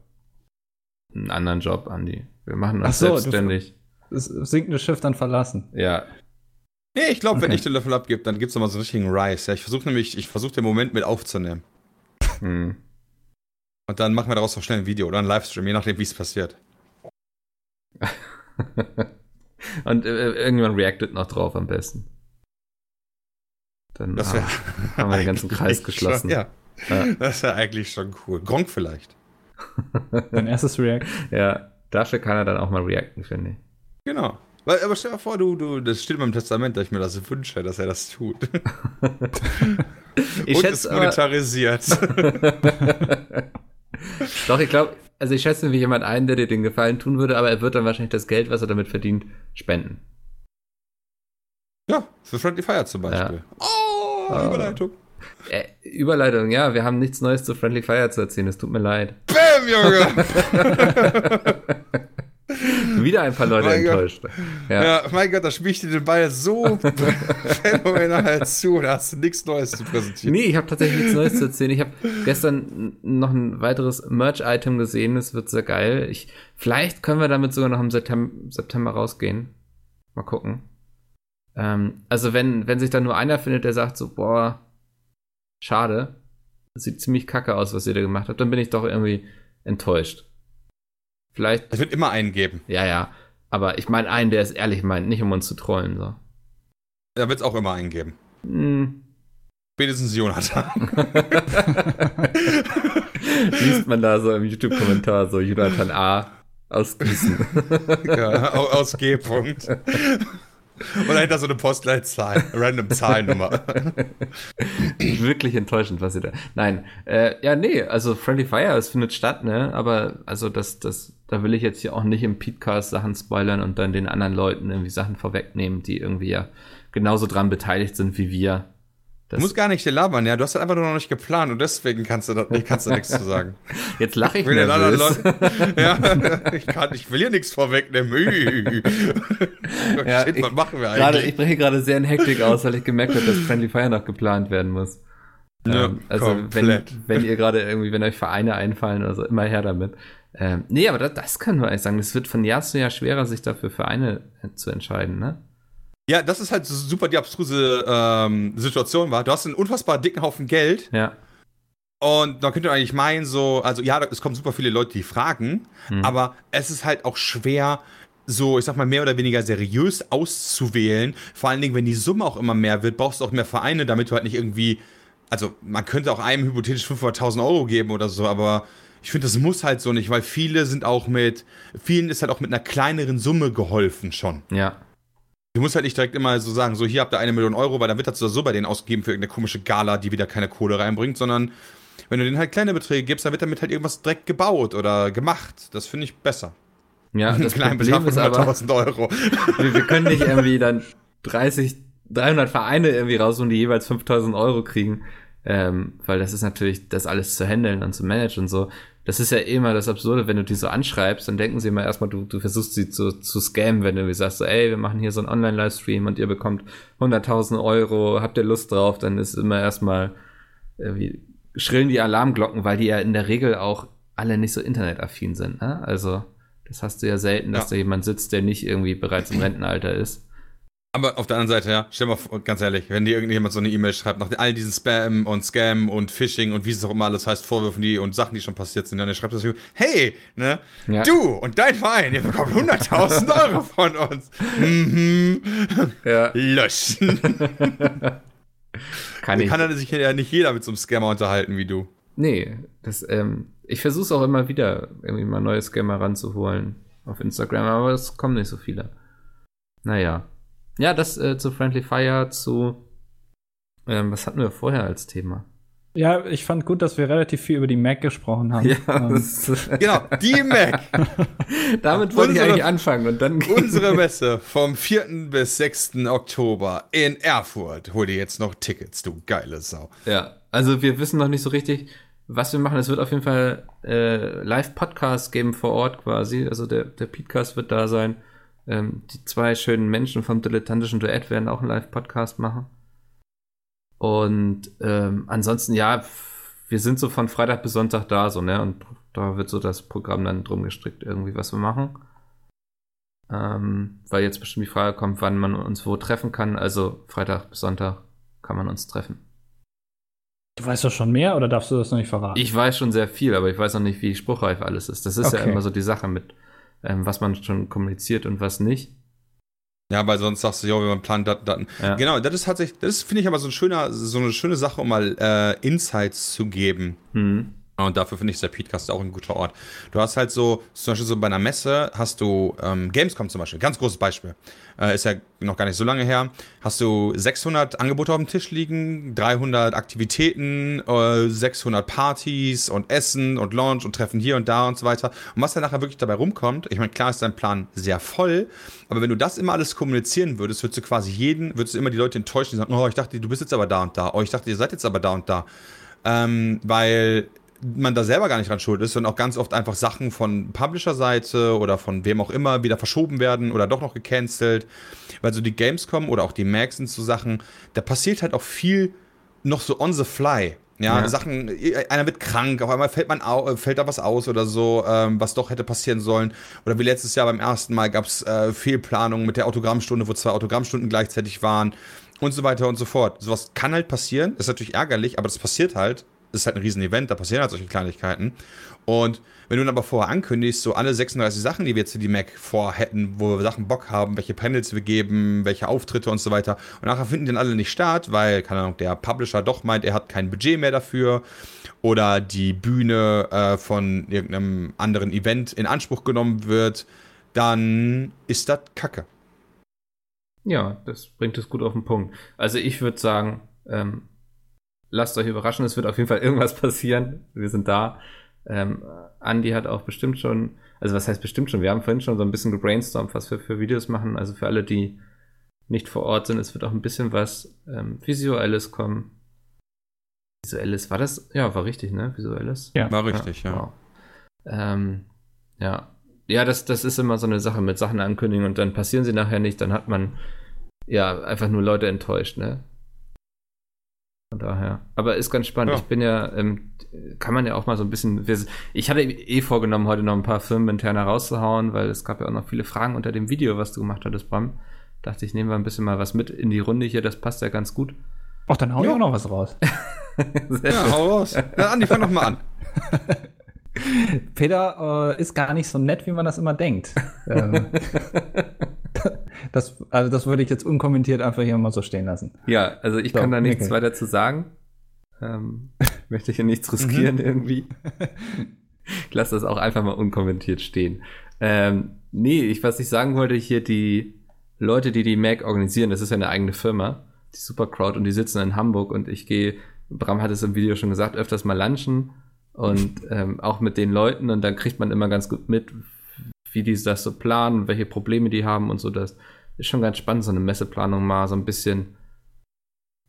einen anderen Job, Andi. Wir machen uns so, selbstständig. Das sinkende Schiff dann verlassen. Ja. Nee, ich glaube, okay. wenn ich den Löffel abgebe, dann gibt es nochmal so einen richtigen Rise. Ja, ich versuche nämlich, ich versuche den Moment mit aufzunehmen. Hm. Und dann machen wir daraus noch schnell ein Video oder ein Livestream, je nachdem, wie es passiert. Und äh, irgendwann reactet noch drauf am besten. Dann das wär, haben wir den ganzen Kreis geschlossen. Schon, ja. Ja. Das wäre eigentlich schon cool. Gronk vielleicht. Dein erstes React. Ja, dafür kann er dann auch mal reacten, finde ich. Genau. Weil, aber stell dir vor, du, du, das steht in meinem Testament, dass ich mir das wünsche, dass er das tut. ich Und schätze, es monetarisiert. Doch, ich glaube, also ich schätze wie jemand ein, der dir den Gefallen tun würde, aber er wird dann wahrscheinlich das Geld, was er damit verdient, spenden. Ja, für Friendly Fire zum Beispiel. Ja. Oh, oh, Überleitung. Äh, Überleitung, ja, wir haben nichts Neues zu Friendly Fire zu erzählen, es tut mir leid. Bam, Junge! Wieder ein paar Leute mein enttäuscht. Ja. ja. mein Gott, da spielt dir den Ball so phänomenal zu. Da hast du nichts Neues zu präsentieren. Nee, ich habe tatsächlich nichts Neues zu erzählen. Ich habe gestern noch ein weiteres Merch-Item gesehen. Das wird sehr geil. Ich, vielleicht können wir damit sogar noch im September, September rausgehen. Mal gucken. Ähm, also wenn, wenn sich da nur einer findet, der sagt so, boah, schade, das sieht ziemlich kacke aus, was ihr da gemacht habt, dann bin ich doch irgendwie enttäuscht. Vielleicht. Es wird immer einen geben. Ja, ja. Aber ich meine einen, der es ehrlich meint, nicht um uns zu trollen. So. Da wird es auch immer einen geben. Hm. Spätestens Jonathan. Liest man da so im YouTube-Kommentar so Jonathan A. aus Gießen. ja, aus G. Und dahinter so eine Postleitzahl, random Zahlnummer. Wirklich enttäuschend, was ihr da. Nein, äh, ja, nee, also Friendly Fire, es findet statt, ne? Aber also das, das, da will ich jetzt hier auch nicht im Podcast Sachen spoilern und dann den anderen Leuten irgendwie Sachen vorwegnehmen, die irgendwie ja genauso dran beteiligt sind wie wir. Du musst gar nicht labern, ja. Du hast halt einfach nur noch nicht geplant und deswegen kannst du, da, kannst du nichts zu sagen. Jetzt lache ich, mir. ja, ich, kann, ich will hier nichts vorwegnehmen. ja, Shit, was machen wir eigentlich? Grade, ich breche gerade sehr in Hektik aus, weil ich gemerkt habe, dass Friendly Fire noch geplant werden muss. Ja, ähm, also wenn, wenn ihr gerade irgendwie, wenn euch Vereine einfallen oder so, immer her damit. Ähm, nee, aber das, das können wir eigentlich sagen. Es wird von Jahr zu Jahr schwerer, sich dafür Vereine zu entscheiden, ne? Ja, das ist halt super die abstruse ähm, Situation war. Du hast einen unfassbar dicken Haufen Geld. Ja. Und da könnt ihr eigentlich meinen, so, also ja, es kommen super viele Leute, die fragen, mhm. aber es ist halt auch schwer, so, ich sag mal, mehr oder weniger seriös auszuwählen. Vor allen Dingen, wenn die Summe auch immer mehr wird, brauchst du auch mehr Vereine, damit du halt nicht irgendwie, also man könnte auch einem hypothetisch 500.000 Euro geben oder so, aber ich finde, das muss halt so nicht, weil viele sind auch mit, vielen ist halt auch mit einer kleineren Summe geholfen schon. Ja. Du musst halt nicht direkt immer so sagen, so hier habt ihr eine Million Euro, weil dann wird das so bei denen ausgegeben für irgendeine komische Gala, die wieder keine Kohle reinbringt, sondern wenn du denen halt kleine Beträge gibst, dann wird damit halt irgendwas direkt gebaut oder gemacht. Das finde ich besser. Ja, das Problem ist aber, Euro. Wir, wir, können nicht irgendwie dann 30, 300 Vereine irgendwie rausholen, die jeweils 5000 Euro kriegen, ähm, weil das ist natürlich, das alles zu handeln und zu managen und so das ist ja immer das Absurde, wenn du die so anschreibst, dann denken sie immer erstmal, du, du versuchst sie zu, zu scammen, wenn du sagst so, ey, wir machen hier so einen Online-Livestream und ihr bekommt 100.000 Euro, habt ihr Lust drauf, dann ist immer erstmal, äh, schrillen die Alarmglocken, weil die ja in der Regel auch alle nicht so internetaffin sind, ne? Also, das hast du ja selten, dass ja. da jemand sitzt, der nicht irgendwie bereits im Rentenalter ist. Aber auf der anderen Seite, ja, stell mal vor, ganz ehrlich, wenn dir irgendjemand so eine E-Mail schreibt, nach all diesen Spam und Scam und Phishing und wie es auch immer alles heißt, Vorwürfen die und Sachen, die schon passiert sind, dann schreibt das, hey, ne, ja. du und dein Verein, ihr bekommt 100.000 Euro von uns. Mhm. Ja. Löschen. kann ich. Kann dann sich ja nicht jeder mit so einem Scammer unterhalten wie du. Nee, das, ähm, ich versuche es auch immer wieder, irgendwie mal neue Scammer ranzuholen auf Instagram, aber es kommen nicht so viele. Naja. Ja, das äh, zu Friendly Fire, zu. Ähm, was hatten wir vorher als Thema? Ja, ich fand gut, dass wir relativ viel über die Mac gesprochen haben. Ja, ähm. genau, die Mac. Damit wollte unsere, ich eigentlich anfangen und dann. unsere Messe vom 4. bis 6. Oktober in Erfurt. Hol dir jetzt noch Tickets, du geile Sau. Ja, also wir wissen noch nicht so richtig, was wir machen. Es wird auf jeden Fall äh, Live-Podcasts geben vor Ort quasi. Also der, der Podcast wird da sein. Ähm, die zwei schönen Menschen vom dilettantischen Duett werden auch einen Live-Podcast machen. Und ähm, ansonsten, ja, wir sind so von Freitag bis Sonntag da, so, ne? Und da wird so das Programm dann drum gestrickt, irgendwie, was wir machen. Ähm, weil jetzt bestimmt die Frage kommt, wann man uns wo treffen kann. Also Freitag bis Sonntag kann man uns treffen. Du weißt doch schon mehr oder darfst du das noch nicht verraten? Ich weiß schon sehr viel, aber ich weiß noch nicht, wie spruchreif alles ist. Das ist okay. ja immer so die Sache mit ähm, was man schon kommuniziert und was nicht. Ja, weil sonst sagst du, ja, wenn man plant, dat, dat. Ja. Genau, das ist tatsächlich, das finde ich aber so, ein schöner, so eine schöne Sache, um mal äh, Insights zu geben. Mhm. Und dafür finde ich der Podcast auch ein guter Ort. Du hast halt so, zum Beispiel so bei einer Messe hast du ähm, Gamescom zum Beispiel, ganz großes Beispiel. Äh, ist ja noch gar nicht so lange her. Hast du 600 Angebote auf dem Tisch liegen, 300 Aktivitäten, äh, 600 Partys und Essen und Launch und Treffen hier und da und so weiter. Und was dann nachher wirklich dabei rumkommt, ich meine, klar ist dein Plan sehr voll, aber wenn du das immer alles kommunizieren würdest, würdest du quasi jeden, würdest du immer die Leute enttäuschen, die sagen, oh, ich dachte, du bist jetzt aber da und da, oh, ich dachte, ihr seid jetzt aber da und da. Ähm, weil man da selber gar nicht dran schuld ist, sondern auch ganz oft einfach Sachen von Publisher-Seite oder von wem auch immer wieder verschoben werden oder doch noch gecancelt. Weil so die Gamescom oder auch die Macs sind so Sachen, da passiert halt auch viel noch so on the fly. Ja, ja. Sachen, einer wird krank, auf einmal fällt, man au, fällt da was aus oder so, ähm, was doch hätte passieren sollen. Oder wie letztes Jahr beim ersten Mal gab es äh, Fehlplanungen mit der Autogrammstunde, wo zwei Autogrammstunden gleichzeitig waren und so weiter und so fort. Sowas kann halt passieren, ist natürlich ärgerlich, aber das passiert halt ist halt ein Riesen-Event, da passieren halt solche Kleinigkeiten. Und wenn du dann aber vorher ankündigst, so alle 36 Sachen, die wir jetzt für die Mac vorhätten, wo wir Sachen Bock haben, welche Panels wir geben, welche Auftritte und so weiter, und nachher finden die dann alle nicht statt, weil, keine Ahnung, der Publisher doch meint, er hat kein Budget mehr dafür oder die Bühne äh, von irgendeinem anderen Event in Anspruch genommen wird, dann ist das Kacke. Ja, das bringt es gut auf den Punkt. Also ich würde sagen, ähm, lasst euch überraschen, es wird auf jeden Fall irgendwas passieren. Wir sind da. Ähm, Andy hat auch bestimmt schon, also was heißt bestimmt schon, wir haben vorhin schon so ein bisschen gebrainstormt, was wir für Videos machen. Also für alle, die nicht vor Ort sind, es wird auch ein bisschen was ähm, Visuelles kommen. Visuelles, war das? Ja, war richtig, ne? Visuelles? Ja, war richtig, ja. Ja, wow. ähm, ja. ja das, das ist immer so eine Sache mit Sachen ankündigen und dann passieren sie nachher nicht, dann hat man ja einfach nur Leute enttäuscht, ne? Von daher. Aber ist ganz spannend. Ja. Ich bin ja, ähm, kann man ja auch mal so ein bisschen. Ich hatte eh vorgenommen, heute noch ein paar Firmen intern rauszuhauen, weil es gab ja auch noch viele Fragen unter dem Video, was du gemacht hattest, Bram. Dachte ich, nehmen wir ein bisschen mal was mit in die Runde hier, das passt ja ganz gut. Ach, dann hau ich auch noch was raus. ja, hau raus. Ja, Andi, fang doch mal an. Peter äh, ist gar nicht so nett, wie man das immer denkt. ähm, das, also das würde ich jetzt unkommentiert einfach hier mal so stehen lassen. Ja, also ich so, kann da nichts okay. weiter zu sagen. Ähm, möchte hier nichts riskieren mhm. irgendwie. Ich lasse das auch einfach mal unkommentiert stehen. Ähm, nee, ich, was ich sagen wollte, hier die Leute, die die Mac organisieren, das ist ja eine eigene Firma, die Supercrowd, und die sitzen in Hamburg und ich gehe, Bram hat es im Video schon gesagt, öfters mal lunchen und ähm, auch mit den Leuten und dann kriegt man immer ganz gut mit, wie die das so planen, welche Probleme die haben und so. Das ist schon ganz spannend, so eine Messeplanung mal so ein bisschen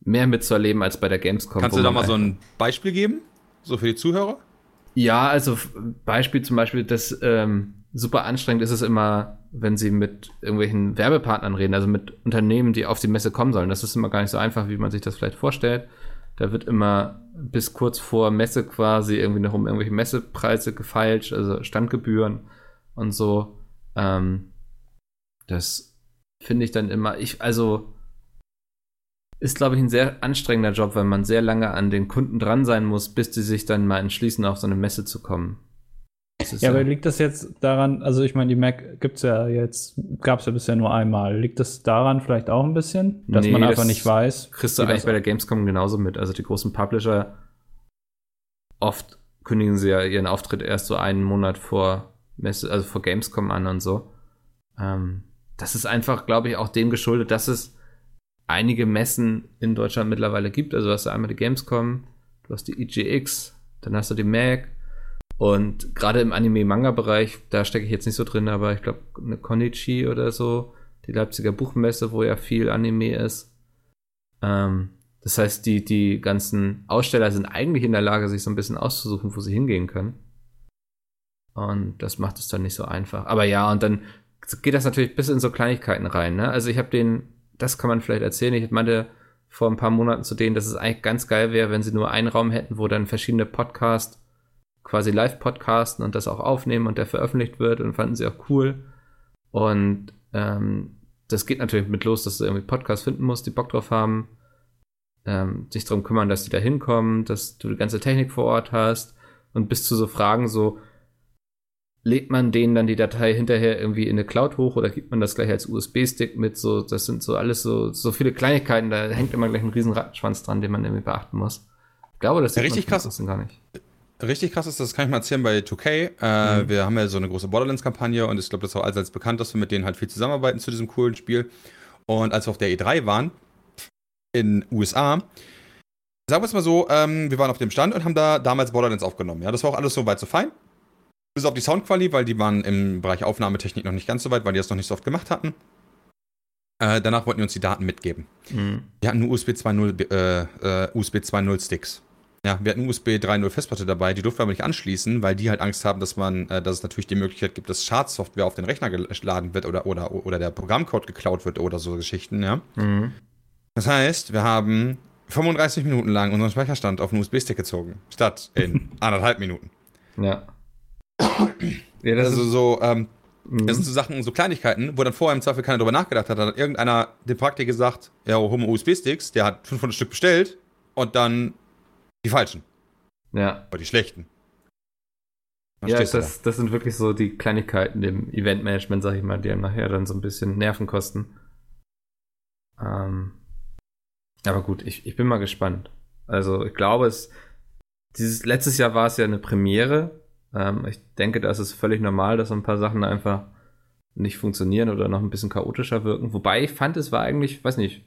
mehr mitzuerleben als bei der Gamescom. Kannst du da mal so ein Beispiel geben? So für die Zuhörer? Ja, also Beispiel zum Beispiel, das ähm, super anstrengend ist es immer, wenn sie mit irgendwelchen Werbepartnern reden, also mit Unternehmen, die auf die Messe kommen sollen. Das ist immer gar nicht so einfach, wie man sich das vielleicht vorstellt. Da wird immer bis kurz vor Messe quasi irgendwie noch um irgendwelche Messepreise gefeilscht, also Standgebühren und so. Ähm, das finde ich dann immer, ich, also ist, glaube ich, ein sehr anstrengender Job, weil man sehr lange an den Kunden dran sein muss, bis sie sich dann mal entschließen, auf so eine Messe zu kommen. Ja, ja, aber liegt das jetzt daran, also ich meine, die Mac gibt es ja jetzt, gab es ja bisher nur einmal. Liegt das daran vielleicht auch ein bisschen, dass nee, man einfach nicht weiß? Kriegst du eigentlich bei der Gamescom genauso mit. Also die großen Publisher, oft kündigen sie ja ihren Auftritt erst so einen Monat vor Messe, also vor Gamescom an und so. Ähm, das ist einfach, glaube ich, auch dem geschuldet, dass es einige Messen in Deutschland mittlerweile gibt. Also du hast einmal die Gamescom, du hast die EGX, dann hast du die Mac und gerade im Anime-Manga-Bereich, da stecke ich jetzt nicht so drin, aber ich glaube eine Konichi oder so, die Leipziger Buchmesse, wo ja viel Anime ist. Ähm, das heißt, die, die ganzen Aussteller sind eigentlich in der Lage, sich so ein bisschen auszusuchen, wo sie hingehen können. Und das macht es dann nicht so einfach. Aber ja, und dann geht das natürlich bis in so Kleinigkeiten rein. Ne? Also ich habe den das kann man vielleicht erzählen. Ich meinte vor ein paar Monaten zu denen, dass es eigentlich ganz geil wäre, wenn sie nur einen Raum hätten, wo dann verschiedene Podcasts quasi live podcasten und das auch aufnehmen und der veröffentlicht wird und fanden sie auch cool. Und ähm, das geht natürlich mit los, dass du irgendwie Podcasts finden musst, die Bock drauf haben, ähm, sich darum kümmern, dass die da hinkommen, dass du die ganze Technik vor Ort hast und bis zu so Fragen so, lädt man denen dann die Datei hinterher irgendwie in eine Cloud hoch oder gibt man das gleich als USB-Stick mit? So, das sind so alles so, so viele Kleinigkeiten, da hängt immer gleich ein riesen Rattenschwanz dran, den man irgendwie beachten muss. Ich glaube, das ist richtig krass. Gar nicht. Richtig krass ist, das kann ich mal erzählen bei 2K. Äh, mhm. Wir haben ja so eine große Borderlands-Kampagne und ich glaube, das ist auch allseits bekannt, dass wir mit denen halt viel zusammenarbeiten zu diesem coolen Spiel. Und als wir auf der E3 waren, in USA, sagen wir es mal so, ähm, wir waren auf dem Stand und haben da damals Borderlands aufgenommen. Ja, das war auch alles so weit so fein. Bis auf die Soundqualität, weil die waren im Bereich Aufnahmetechnik noch nicht ganz so weit, weil die das noch nicht so oft gemacht hatten. Äh, danach wollten die uns die Daten mitgeben. Mhm. Wir hatten nur USB 2.0 äh, äh, USB 2.0 Sticks. Ja, wir hatten USB 3.0 Festplatte dabei, die durften wir aber nicht anschließen, weil die halt Angst haben, dass man, äh, dass es natürlich die Möglichkeit gibt, dass Schadsoftware auf den Rechner geladen wird oder, oder, oder der Programmcode geklaut wird oder so Geschichten, ja. Mhm. Das heißt, wir haben 35 Minuten lang unseren Speicherstand auf einen USB-Stick gezogen, statt in anderthalb Minuten. Ja. Ja, das also so, ähm, mhm. das sind so Sachen, so Kleinigkeiten, wo dann vorher im Zweifel keiner drüber nachgedacht hat. Dann hat irgendeiner dem Praktiker gesagt, ja, hol mal USB-Sticks, der hat 500 Stück bestellt und dann die falschen. Ja. Oder die schlechten. Dann ja, das, da. das sind wirklich so die Kleinigkeiten im Eventmanagement, sag ich mal, die einem nachher dann so ein bisschen Nerven kosten. Ähm, aber gut, ich, ich bin mal gespannt. Also ich glaube, es dieses letztes Jahr war es ja eine Premiere ähm, ich denke, da ist es völlig normal, dass ein paar Sachen einfach nicht funktionieren oder noch ein bisschen chaotischer wirken. Wobei ich fand, es war eigentlich, weiß nicht,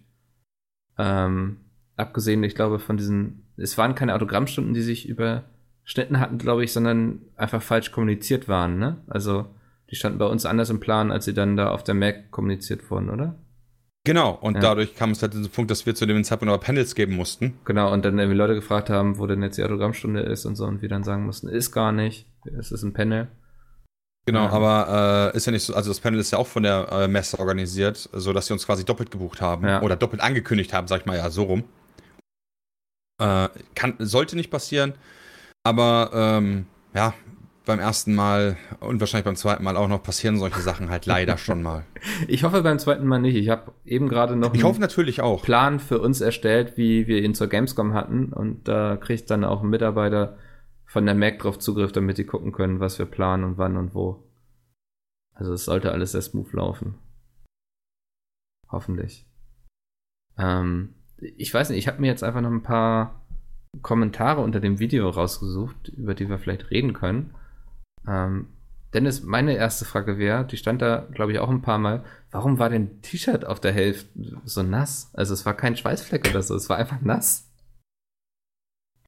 ähm, abgesehen, ich glaube, von diesen, es waren keine Autogrammstunden, die sich überschnitten hatten, glaube ich, sondern einfach falsch kommuniziert waren, ne? Also, die standen bei uns anders im Plan, als sie dann da auf der Mac kommuniziert wurden, oder? Genau, und ja. dadurch kam es halt zu dem Punkt, dass wir zu dem Zeitpunkt aber Panels geben mussten. Genau, und dann irgendwie Leute gefragt haben, wo denn jetzt die Autogrammstunde ist und so, und wir dann sagen mussten, ist gar nicht, es ist ein Panel. Genau, ja. aber äh, ist ja nicht so, also das Panel ist ja auch von der äh, Messe organisiert, so dass sie uns quasi doppelt gebucht haben ja. oder doppelt angekündigt haben, sag ich mal ja so rum. Äh, kann, sollte nicht passieren, aber ähm, ja, beim ersten Mal und wahrscheinlich beim zweiten Mal auch noch passieren solche Sachen halt leider schon mal. Ich hoffe beim zweiten Mal nicht. Ich habe eben gerade noch ich hoffe natürlich auch. Plan für uns erstellt, wie wir ihn zur Gamescom hatten und da kriegt dann auch ein Mitarbeiter von der Mac drauf Zugriff, damit die gucken können, was wir planen und wann und wo. Also es sollte alles sehr smooth laufen. Hoffentlich. Ähm, ich weiß nicht, ich habe mir jetzt einfach noch ein paar Kommentare unter dem Video rausgesucht, über die wir vielleicht reden können. Ähm, Dennis, meine erste Frage wäre, die stand da, glaube ich, auch ein paar Mal. Warum war denn T-Shirt auf der Hälfte so nass? Also es war kein Schweißfleck oder so, es war einfach nass.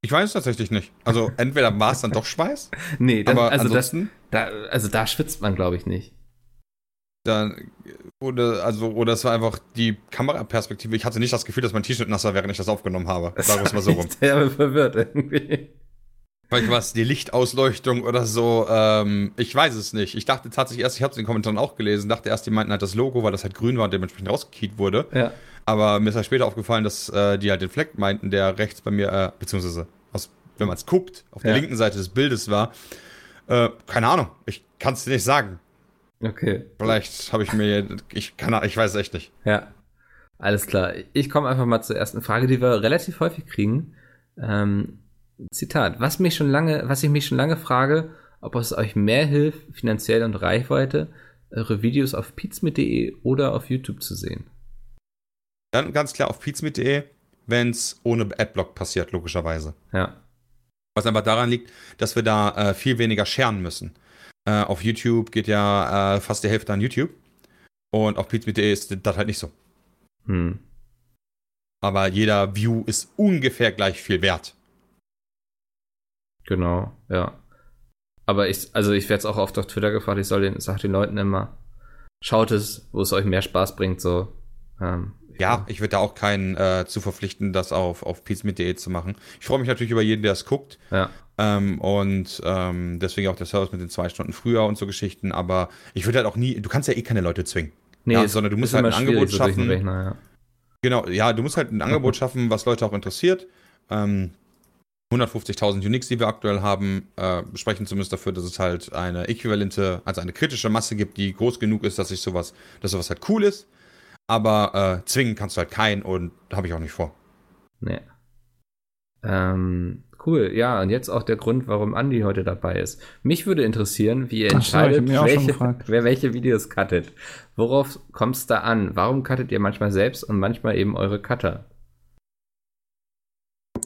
Ich weiß es tatsächlich nicht. Also entweder war es dann doch Schweiß. nee, das, aber also ansonsten, das, da, also da schwitzt man, glaube ich, nicht. Dann, oder, also, oder es war einfach die Kameraperspektive. Ich hatte nicht das Gefühl, dass mein T-Shirt nasser wäre, wenn ich das aufgenommen habe. Sagen wir es mal so rum. Sehr verwirrt irgendwie. Vielleicht was, die Lichtausleuchtung oder so. Ähm, ich weiß es nicht. Ich dachte tatsächlich erst, ich habe es in den Kommentaren auch gelesen, dachte erst, die meinten halt das Logo, weil das halt grün war und dementsprechend rausgekiet wurde. Ja. Aber mir ist halt später aufgefallen, dass äh, die halt den Fleck meinten, der rechts bei mir, äh, beziehungsweise aus, wenn man es guckt, auf der ja. linken Seite des Bildes war. Äh, keine Ahnung. Ich kann es dir nicht sagen. Okay. Vielleicht habe ich mir, ich kann, ich weiß es echt nicht. Ja. Alles klar. Ich komme einfach mal zur ersten Frage, die wir relativ häufig kriegen. Ähm, Zitat, was mich schon lange, was ich mich schon lange frage, ob es euch mehr hilft, finanziell und Reichweite, eure Videos auf pizmit.de oder auf YouTube zu sehen. Dann ganz klar auf pizmit.de, wenn es ohne Adblock passiert, logischerweise. Ja. Was einfach daran liegt, dass wir da äh, viel weniger scheren müssen. Äh, auf YouTube geht ja äh, fast die Hälfte an YouTube. Und auf pizmit.de ist das halt nicht so. Hm. Aber jeder View ist ungefähr gleich viel wert. Genau, ja. Aber ich, also ich werde es auch oft auf Twitter gefragt, ich soll den, sag den Leuten immer, schaut es, wo es euch mehr Spaß bringt, so. Ähm, ja, ich würde da auch keinen äh, zu verpflichten, das auf, auf pizmit.de zu machen. Ich freue mich natürlich über jeden, der es guckt. Ja. Ähm, und ähm, deswegen auch der Service mit den zwei Stunden früher und so Geschichten. Aber ich würde halt auch nie, du kannst ja eh keine Leute zwingen. Nee, ja, sondern du musst halt ein Angebot schaffen. Rechner, ja. Genau, ja, du musst halt ein Angebot schaffen, was Leute auch interessiert. Ähm, 150.000 Unix, die wir aktuell haben, äh, sprechen zumindest dafür, dass es halt eine äquivalente, also eine kritische Masse gibt, die groß genug ist, dass sich sowas, dass sowas halt cool ist. Aber äh, zwingen kannst du halt keinen und habe ich auch nicht vor. Nee. Ähm, cool, ja, und jetzt auch der Grund, warum Andy heute dabei ist. Mich würde interessieren, wie ihr entscheidet, so, welche, wer welche Videos cuttet. Worauf kommt es da an? Warum cuttet ihr manchmal selbst und manchmal eben eure Cutter?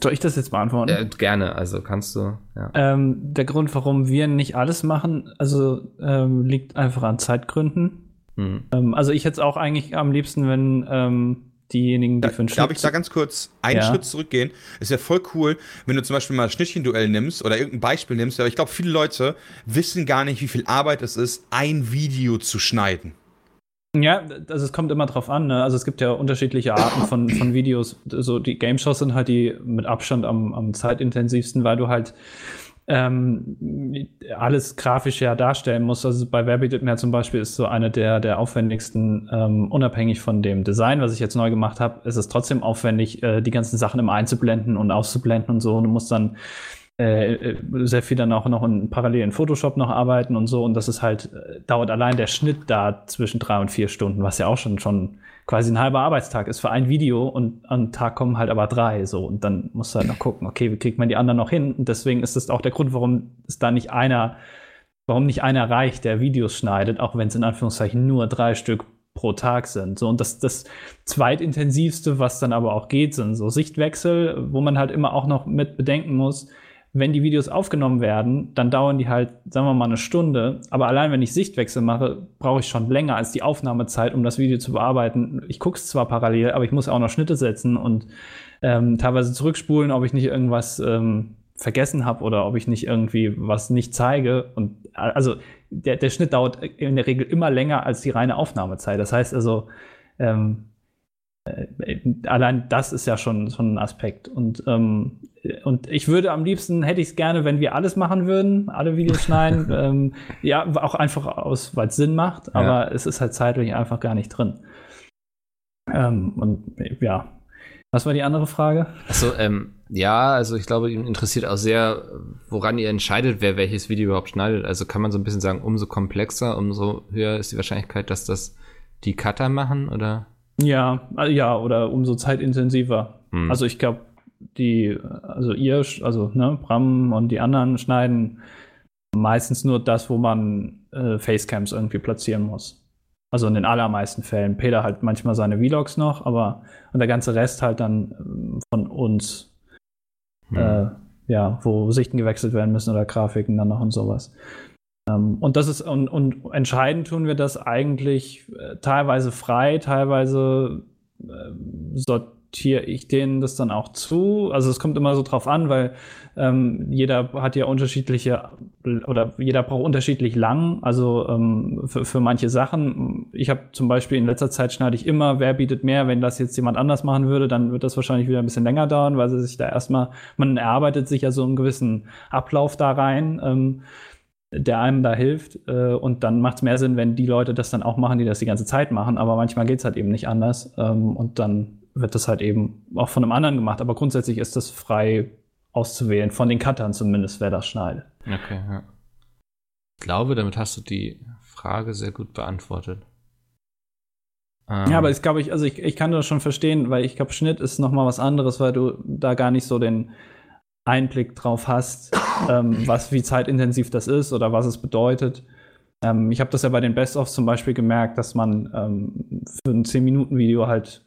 Soll ich das jetzt beantworten? Äh, gerne, also kannst du. Ja. Ähm, der Grund, warum wir nicht alles machen, also ähm, liegt einfach an Zeitgründen. Mhm. Ähm, also ich hätte es auch eigentlich am liebsten, wenn ähm, diejenigen, die da, für einen Schnitt. Darf ich da ganz kurz einen ja. Schritt zurückgehen? Ist ja voll cool, wenn du zum Beispiel mal Schnittchenduell nimmst oder irgendein Beispiel nimmst, aber ich glaube, viele Leute wissen gar nicht, wie viel Arbeit es ist, ein Video zu schneiden. Ja, also es kommt immer drauf an. Ne? Also es gibt ja unterschiedliche Arten von, von Videos. So die Game Shows sind halt die mit Abstand am, am zeitintensivsten, weil du halt ähm, alles grafisch ja darstellen musst. Also bei Werbeditmer zum Beispiel ist so eine der, der aufwendigsten, ähm, unabhängig von dem Design, was ich jetzt neu gemacht habe, ist es trotzdem aufwendig, äh, die ganzen Sachen immer einzublenden und auszublenden und so. Und du musst dann äh, äh, sehr viel dann auch noch in parallel in Photoshop noch arbeiten und so. Und das ist halt, äh, dauert allein der Schnitt da zwischen drei und vier Stunden, was ja auch schon, schon quasi ein halber Arbeitstag ist für ein Video und am Tag kommen halt aber drei so. Und dann musst du halt noch gucken, okay, wie kriegt man die anderen noch hin? Und deswegen ist das auch der Grund, warum es da nicht einer, warum nicht einer reicht, der Videos schneidet, auch wenn es in Anführungszeichen nur drei Stück pro Tag sind. So, und das, das zweitintensivste, was dann aber auch geht, sind so Sichtwechsel, wo man halt immer auch noch mit bedenken muss, wenn die Videos aufgenommen werden, dann dauern die halt, sagen wir mal, eine Stunde. Aber allein wenn ich Sichtwechsel mache, brauche ich schon länger als die Aufnahmezeit, um das Video zu bearbeiten. Ich gucke es zwar parallel, aber ich muss auch noch Schnitte setzen und ähm, teilweise zurückspulen, ob ich nicht irgendwas ähm, vergessen habe oder ob ich nicht irgendwie was nicht zeige. Und also der, der Schnitt dauert in der Regel immer länger als die reine Aufnahmezeit. Das heißt also, ähm, äh, allein das ist ja schon, schon ein Aspekt. Und, ähm, und ich würde am liebsten, hätte ich es gerne, wenn wir alles machen würden, alle Videos schneiden. ähm, ja, auch einfach aus, weil es Sinn macht, aber ja. es ist halt zeitlich einfach gar nicht drin. Ähm, und ja. Was war die andere Frage? Achso, ähm, ja, also ich glaube, ihn interessiert auch sehr, woran ihr entscheidet, wer welches Video überhaupt schneidet. Also kann man so ein bisschen sagen, umso komplexer, umso höher ist die Wahrscheinlichkeit, dass das die Cutter machen, oder? Ja, äh, ja, oder umso zeitintensiver. Hm. Also ich glaube, die, also ihr, also ne, Bram und die anderen schneiden meistens nur das, wo man äh, Facecams irgendwie platzieren muss. Also in den allermeisten Fällen. Peter halt manchmal seine Vlogs noch, aber und der ganze Rest halt dann ähm, von uns. Hm. Äh, ja, wo Sichten gewechselt werden müssen oder Grafiken dann noch und sowas. Ähm, und das ist, und, und entscheidend tun wir das eigentlich äh, teilweise frei, teilweise äh, sortiere ich denen das dann auch zu. Also es kommt immer so drauf an, weil ähm, jeder hat ja unterschiedliche oder jeder braucht unterschiedlich lang. Also ähm, für, für manche Sachen. Ich habe zum Beispiel in letzter Zeit schneide ich immer, wer bietet mehr. Wenn das jetzt jemand anders machen würde, dann wird das wahrscheinlich wieder ein bisschen länger dauern, weil sie sich da erstmal, man erarbeitet sich ja so einen gewissen Ablauf da rein. Ähm, der einem da hilft. Äh, und dann macht es mehr Sinn, wenn die Leute das dann auch machen, die das die ganze Zeit machen. Aber manchmal geht es halt eben nicht anders. Ähm, und dann wird das halt eben auch von einem anderen gemacht. Aber grundsätzlich ist das frei auszuwählen, von den Cuttern zumindest, wer das schneidet. Okay, ja. Ich glaube, damit hast du die Frage sehr gut beantwortet. Ähm. Ja, aber ich glaube, ich, also ich, ich kann das schon verstehen, weil ich glaube, Schnitt ist nochmal was anderes, weil du da gar nicht so den Einblick drauf hast, ähm, was wie zeitintensiv das ist oder was es bedeutet. Ähm, ich habe das ja bei den Best-ofs zum Beispiel gemerkt, dass man ähm, für ein 10-Minuten-Video halt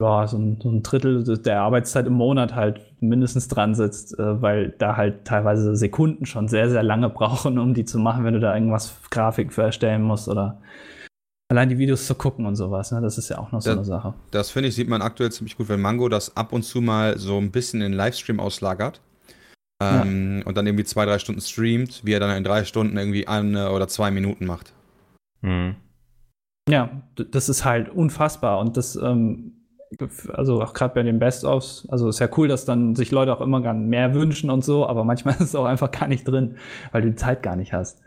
ja, so, ein, so ein Drittel der Arbeitszeit im Monat halt mindestens dran sitzt, äh, weil da halt teilweise Sekunden schon sehr, sehr lange brauchen, um die zu machen, wenn du da irgendwas Grafik für erstellen musst oder allein die Videos zu gucken und sowas. Ne? Das ist ja auch noch so das, eine Sache. Das finde ich, sieht man aktuell ziemlich gut, wenn Mango das ab und zu mal so ein bisschen in Livestream auslagert. Ähm, ja. Und dann irgendwie zwei, drei Stunden streamt, wie er dann in drei Stunden irgendwie eine oder zwei Minuten macht. Mhm. Ja, das ist halt unfassbar. Und das, ähm, also auch gerade bei den Best-ofs, also ist ja cool, dass dann sich Leute auch immer gern mehr wünschen und so, aber manchmal ist es auch einfach gar nicht drin, weil du die Zeit gar nicht hast.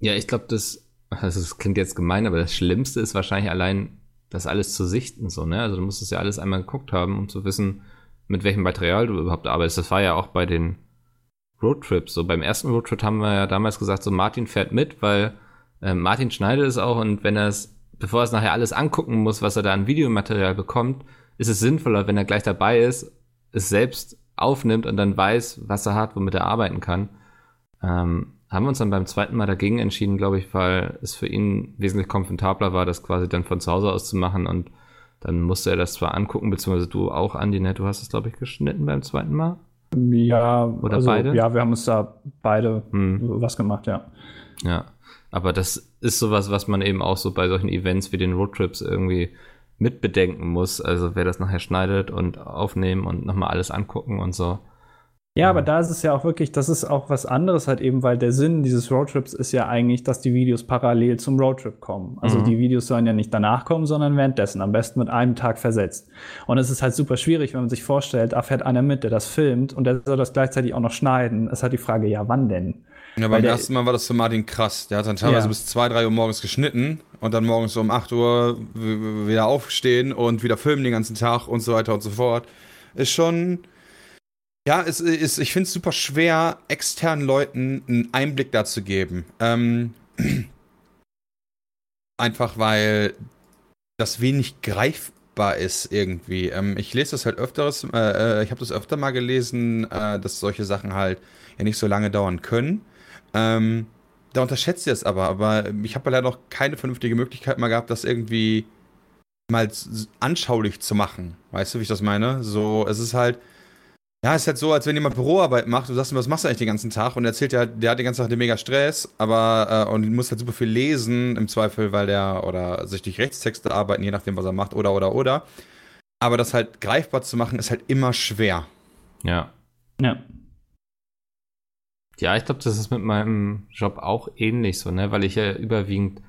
Ja, ich glaube, das also das klingt jetzt gemein, aber das Schlimmste ist wahrscheinlich allein, das alles zu sichten, so, ne? Also du musst es ja alles einmal geguckt haben, um zu wissen, mit welchem Material du überhaupt arbeitest. Das war ja auch bei den Roadtrips. So beim ersten Roadtrip haben wir ja damals gesagt, so Martin fährt mit, weil äh, Martin schneidet es auch und wenn er es, bevor er es nachher alles angucken muss, was er da an Videomaterial bekommt, ist es sinnvoller, wenn er gleich dabei ist, es selbst aufnimmt und dann weiß, was er hat, womit er arbeiten kann. Ähm, haben wir uns dann beim zweiten Mal dagegen entschieden, glaube ich, weil es für ihn wesentlich komfortabler war, das quasi dann von zu Hause aus zu machen und dann musste er das zwar angucken, beziehungsweise du auch, Andi, ne? du hast es, glaube ich, geschnitten beim zweiten Mal? Ja, oder also, beide? Ja, wir haben uns da beide hm. was gemacht, ja. Ja, aber das ist sowas, was man eben auch so bei solchen Events wie den Roadtrips irgendwie mitbedenken muss. Also wer das nachher schneidet und aufnehmen und nochmal alles angucken und so. Ja, aber da ist es ja auch wirklich, das ist auch was anderes halt eben, weil der Sinn dieses Roadtrips ist ja eigentlich, dass die Videos parallel zum Roadtrip kommen. Also mhm. die Videos sollen ja nicht danach kommen, sondern währenddessen, am besten mit einem Tag versetzt. Und es ist halt super schwierig, wenn man sich vorstellt, da fährt einer mit, der das filmt und der soll das gleichzeitig auch noch schneiden. Es ist halt die Frage, ja, wann denn? Ja, beim ersten Mal war das für Martin krass. Der hat dann teilweise ja. bis 2, 3 Uhr morgens geschnitten und dann morgens um 8 Uhr wieder aufstehen und wieder filmen den ganzen Tag und so weiter und so fort. Ist schon ja, es ist, ich finde es super schwer, externen Leuten einen Einblick dazu geben. Ähm, einfach weil das wenig greifbar ist irgendwie. Ähm, ich lese das halt öfteres, äh, äh, ich habe das öfter mal gelesen, äh, dass solche Sachen halt ja nicht so lange dauern können. Ähm, da unterschätzt ihr es aber, aber ich habe leider noch keine vernünftige Möglichkeit mal gehabt, das irgendwie mal anschaulich zu machen. Weißt du, wie ich das meine? So, es ist halt, ja, es ist halt so, als wenn jemand Büroarbeit macht, du sagst ihm, was machst du eigentlich den ganzen Tag? Und er erzählt ja, der hat den ganzen Tag den mega Stress, aber äh, und muss halt super viel lesen, im Zweifel, weil der oder sich durch Rechtstexte arbeiten, je nachdem, was er macht, oder oder oder. Aber das halt greifbar zu machen, ist halt immer schwer. Ja. Ja. Ja, ich glaube, das ist mit meinem Job auch ähnlich so, ne? Weil ich ja überwiegend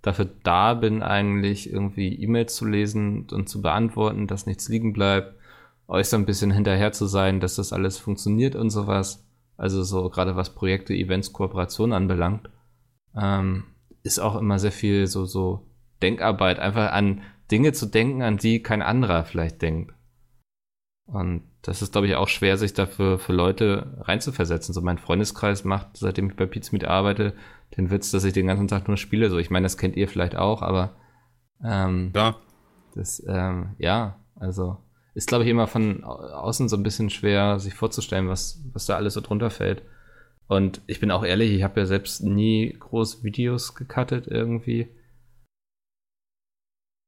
dafür da bin, eigentlich irgendwie E-Mails zu lesen und zu beantworten, dass nichts liegen bleibt, euch so ein bisschen hinterher zu sein, dass das alles funktioniert und sowas. Also so gerade was Projekte, Events, Kooperationen anbelangt, ähm, ist auch immer sehr viel so, so Denkarbeit, einfach an Dinge zu denken, an die kein anderer vielleicht denkt. Und das ist, glaube ich, auch schwer, sich dafür für Leute reinzuversetzen. So mein Freundeskreis macht, seitdem ich bei Pizmeet arbeite, den Witz, dass ich den ganzen Tag nur spiele. So, ich meine, das kennt ihr vielleicht auch, aber ähm, ja. das, ähm, ja, also ist, glaube ich, immer von außen so ein bisschen schwer, sich vorzustellen, was, was da alles so drunter fällt. Und ich bin auch ehrlich, ich habe ja selbst nie groß Videos gecuttet irgendwie.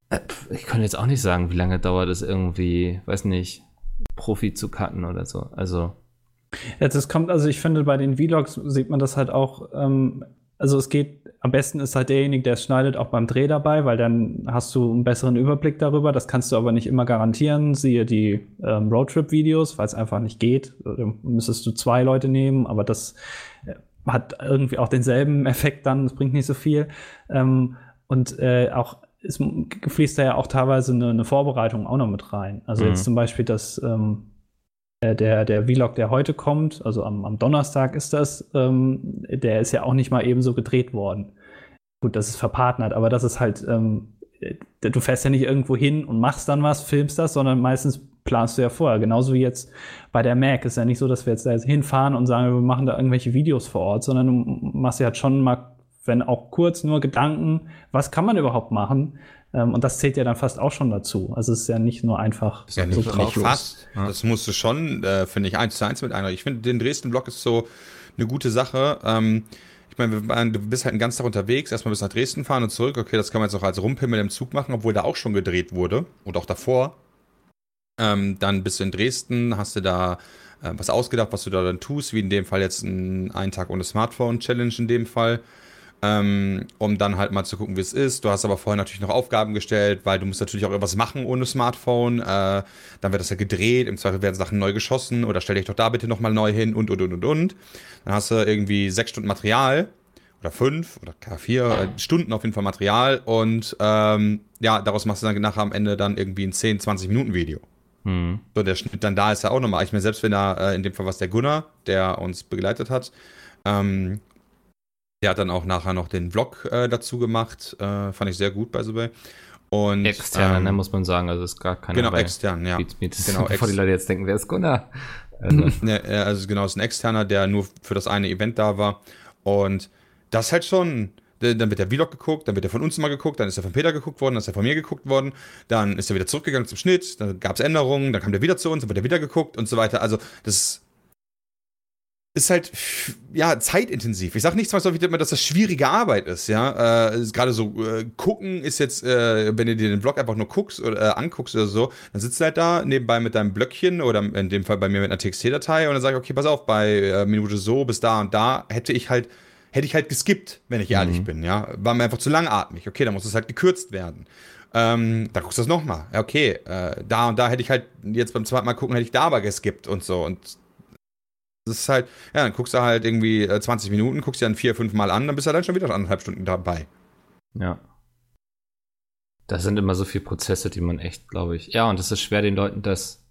Äh, ich kann jetzt auch nicht sagen, wie lange dauert es irgendwie, weiß nicht, Profi zu cutten oder so. Also. Ja, das kommt, also ich finde, bei den Vlogs sieht man das halt auch, ähm, also es geht, am besten ist halt derjenige, der es schneidet, auch beim Dreh dabei, weil dann hast du einen besseren Überblick darüber. Das kannst du aber nicht immer garantieren. Siehe die ähm, Roadtrip-Videos, weil es einfach nicht geht. Da müsstest du zwei Leute nehmen, aber das äh, hat irgendwie auch denselben Effekt dann, es bringt nicht so viel. Ähm, und äh, auch es fließt da ja auch teilweise eine, eine, Vorbereitung auch noch mit rein. Also mhm. jetzt zum Beispiel das, ähm, äh, der, der Vlog, der heute kommt, also am, am Donnerstag ist das, ähm, der ist ja auch nicht mal eben so gedreht worden. Gut, das ist verpartnert, aber das ist halt, ähm, äh, du fährst ja nicht irgendwo hin und machst dann was, filmst das, sondern meistens planst du ja vorher. Genauso wie jetzt bei der Mac. Ist ja nicht so, dass wir jetzt da hinfahren und sagen, wir machen da irgendwelche Videos vor Ort, sondern du machst ja halt schon mal wenn auch kurz nur Gedanken, was kann man überhaupt machen? Ähm, und das zählt ja dann fast auch schon dazu. Also es ist ja nicht nur einfach ja, so nicht, nicht fast. Ja. Das musst du schon, äh, finde ich, eins zu eins mit einer. Ich finde, den Dresden-Block ist so eine gute Sache. Ähm, ich meine, du bist halt einen ganzen Tag unterwegs, erstmal bis nach Dresden fahren und zurück. Okay, das kann man jetzt auch als Rumpimmel im Zug machen, obwohl da auch schon gedreht wurde und auch davor. Ähm, dann bist du in Dresden, hast du da äh, was ausgedacht, was du da dann tust, wie in dem Fall jetzt ein Ein Tag ohne Smartphone-Challenge in dem Fall ähm, um dann halt mal zu gucken, wie es ist. Du hast aber vorher natürlich noch Aufgaben gestellt, weil du musst natürlich auch irgendwas machen ohne Smartphone. Äh, dann wird das ja gedreht, im Zweifel werden Sachen neu geschossen oder stell dich doch da bitte nochmal neu hin und, und, und, und, und. Dann hast du irgendwie sechs Stunden Material oder fünf oder vier äh, Stunden auf jeden Fall Material und ähm, ja, daraus machst du dann nachher am Ende dann irgendwie ein 10, 20 Minuten Video. Mhm. So, der Schnitt dann da ist ja auch nochmal. Ich meine, selbst wenn er, äh, in dem Fall was der Gunnar, der uns begleitet hat, ähm, der hat dann auch nachher noch den Vlog äh, dazu gemacht. Äh, fand ich sehr gut, by the way. Und, extern, ähm, ne, muss man sagen. Also ist gar keine. Genau, extern, ja. genau, bevor die Leute jetzt denken, wer ist Gunnar? Also. ja, also genau, ist ein externer, der nur für das eine Event da war. Und das halt schon. Dann wird der Vlog geguckt, dann wird er von uns mal geguckt, dann ist er von Peter geguckt worden, dann ist er von mir geguckt worden, dann ist er wieder zurückgegangen zum Schnitt, dann gab es Änderungen, dann kam der wieder zu uns, dann wird er wieder geguckt und so weiter. Also das ist halt ja zeitintensiv. Ich sage nicht zwangsläufig immer, dass das schwierige Arbeit ist, ja. Äh, Gerade so äh, gucken ist jetzt, äh, wenn du dir den Vlog einfach nur guckst oder äh, anguckst oder so, dann sitzt du halt da nebenbei mit deinem Blöckchen oder in dem Fall bei mir mit einer TXT-Datei und dann sage ich, okay, pass auf, bei äh, Minute so bis da und da hätte ich halt hätte ich halt geskippt, wenn ich ehrlich mhm. bin, ja. War mir einfach zu langatmig. Okay, dann muss es halt gekürzt werden. Ähm, da guckst du das nochmal. Okay, äh, da und da hätte ich halt jetzt beim zweiten Mal gucken, hätte ich da aber geskippt und so. Und das ist halt, ja, dann guckst du halt irgendwie 20 äh, Minuten, guckst dir dann vier, fünf Mal an, dann bist du dann schon wieder anderthalb Stunden dabei. Ja. Das sind immer so viele Prozesse, die man echt, glaube ich. Ja, und es ist schwer, den Leuten das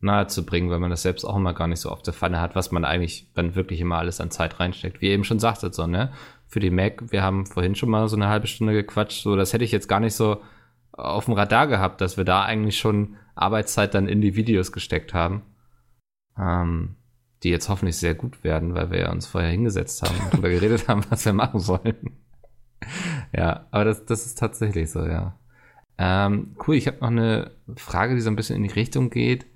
nahe zu bringen, weil man das selbst auch immer gar nicht so auf der Pfanne hat, was man eigentlich dann wirklich immer alles an Zeit reinsteckt. Wie ihr eben schon sagtet, so, ne? Für die Mac, wir haben vorhin schon mal so eine halbe Stunde gequatscht, so, das hätte ich jetzt gar nicht so auf dem Radar gehabt, dass wir da eigentlich schon Arbeitszeit dann in die Videos gesteckt haben. Ähm, die jetzt hoffentlich sehr gut werden, weil wir ja uns vorher hingesetzt haben und darüber geredet haben, was wir machen wollen. ja, aber das, das ist tatsächlich so, ja. Ähm, cool, ich habe noch eine Frage, die so ein bisschen in die Richtung geht.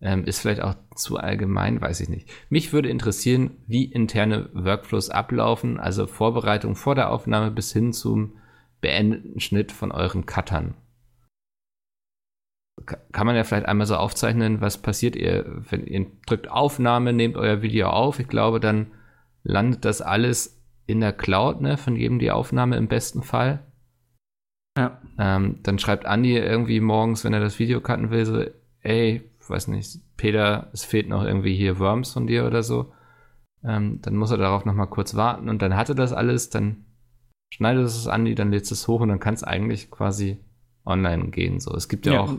Ähm, ist vielleicht auch zu allgemein, weiß ich nicht. Mich würde interessieren, wie interne Workflows ablaufen, also Vorbereitung vor der Aufnahme bis hin zum beendeten Schnitt von euren Cuttern kann man ja vielleicht einmal so aufzeichnen, was passiert ihr, wenn ihr drückt Aufnahme, nehmt euer Video auf. Ich glaube, dann landet das alles in der Cloud, ne, von jedem die Aufnahme im besten Fall. Ja. Ähm, dann schreibt Andi irgendwie morgens, wenn er das Video cutten will, so, ey, weiß nicht, Peter, es fehlt noch irgendwie hier Worms von dir oder so. Ähm, dann muss er darauf nochmal kurz warten und dann hatte das alles, dann schneidest es an, die, dann lädst es hoch und dann kann es eigentlich quasi online gehen. So, es gibt ja, ja auch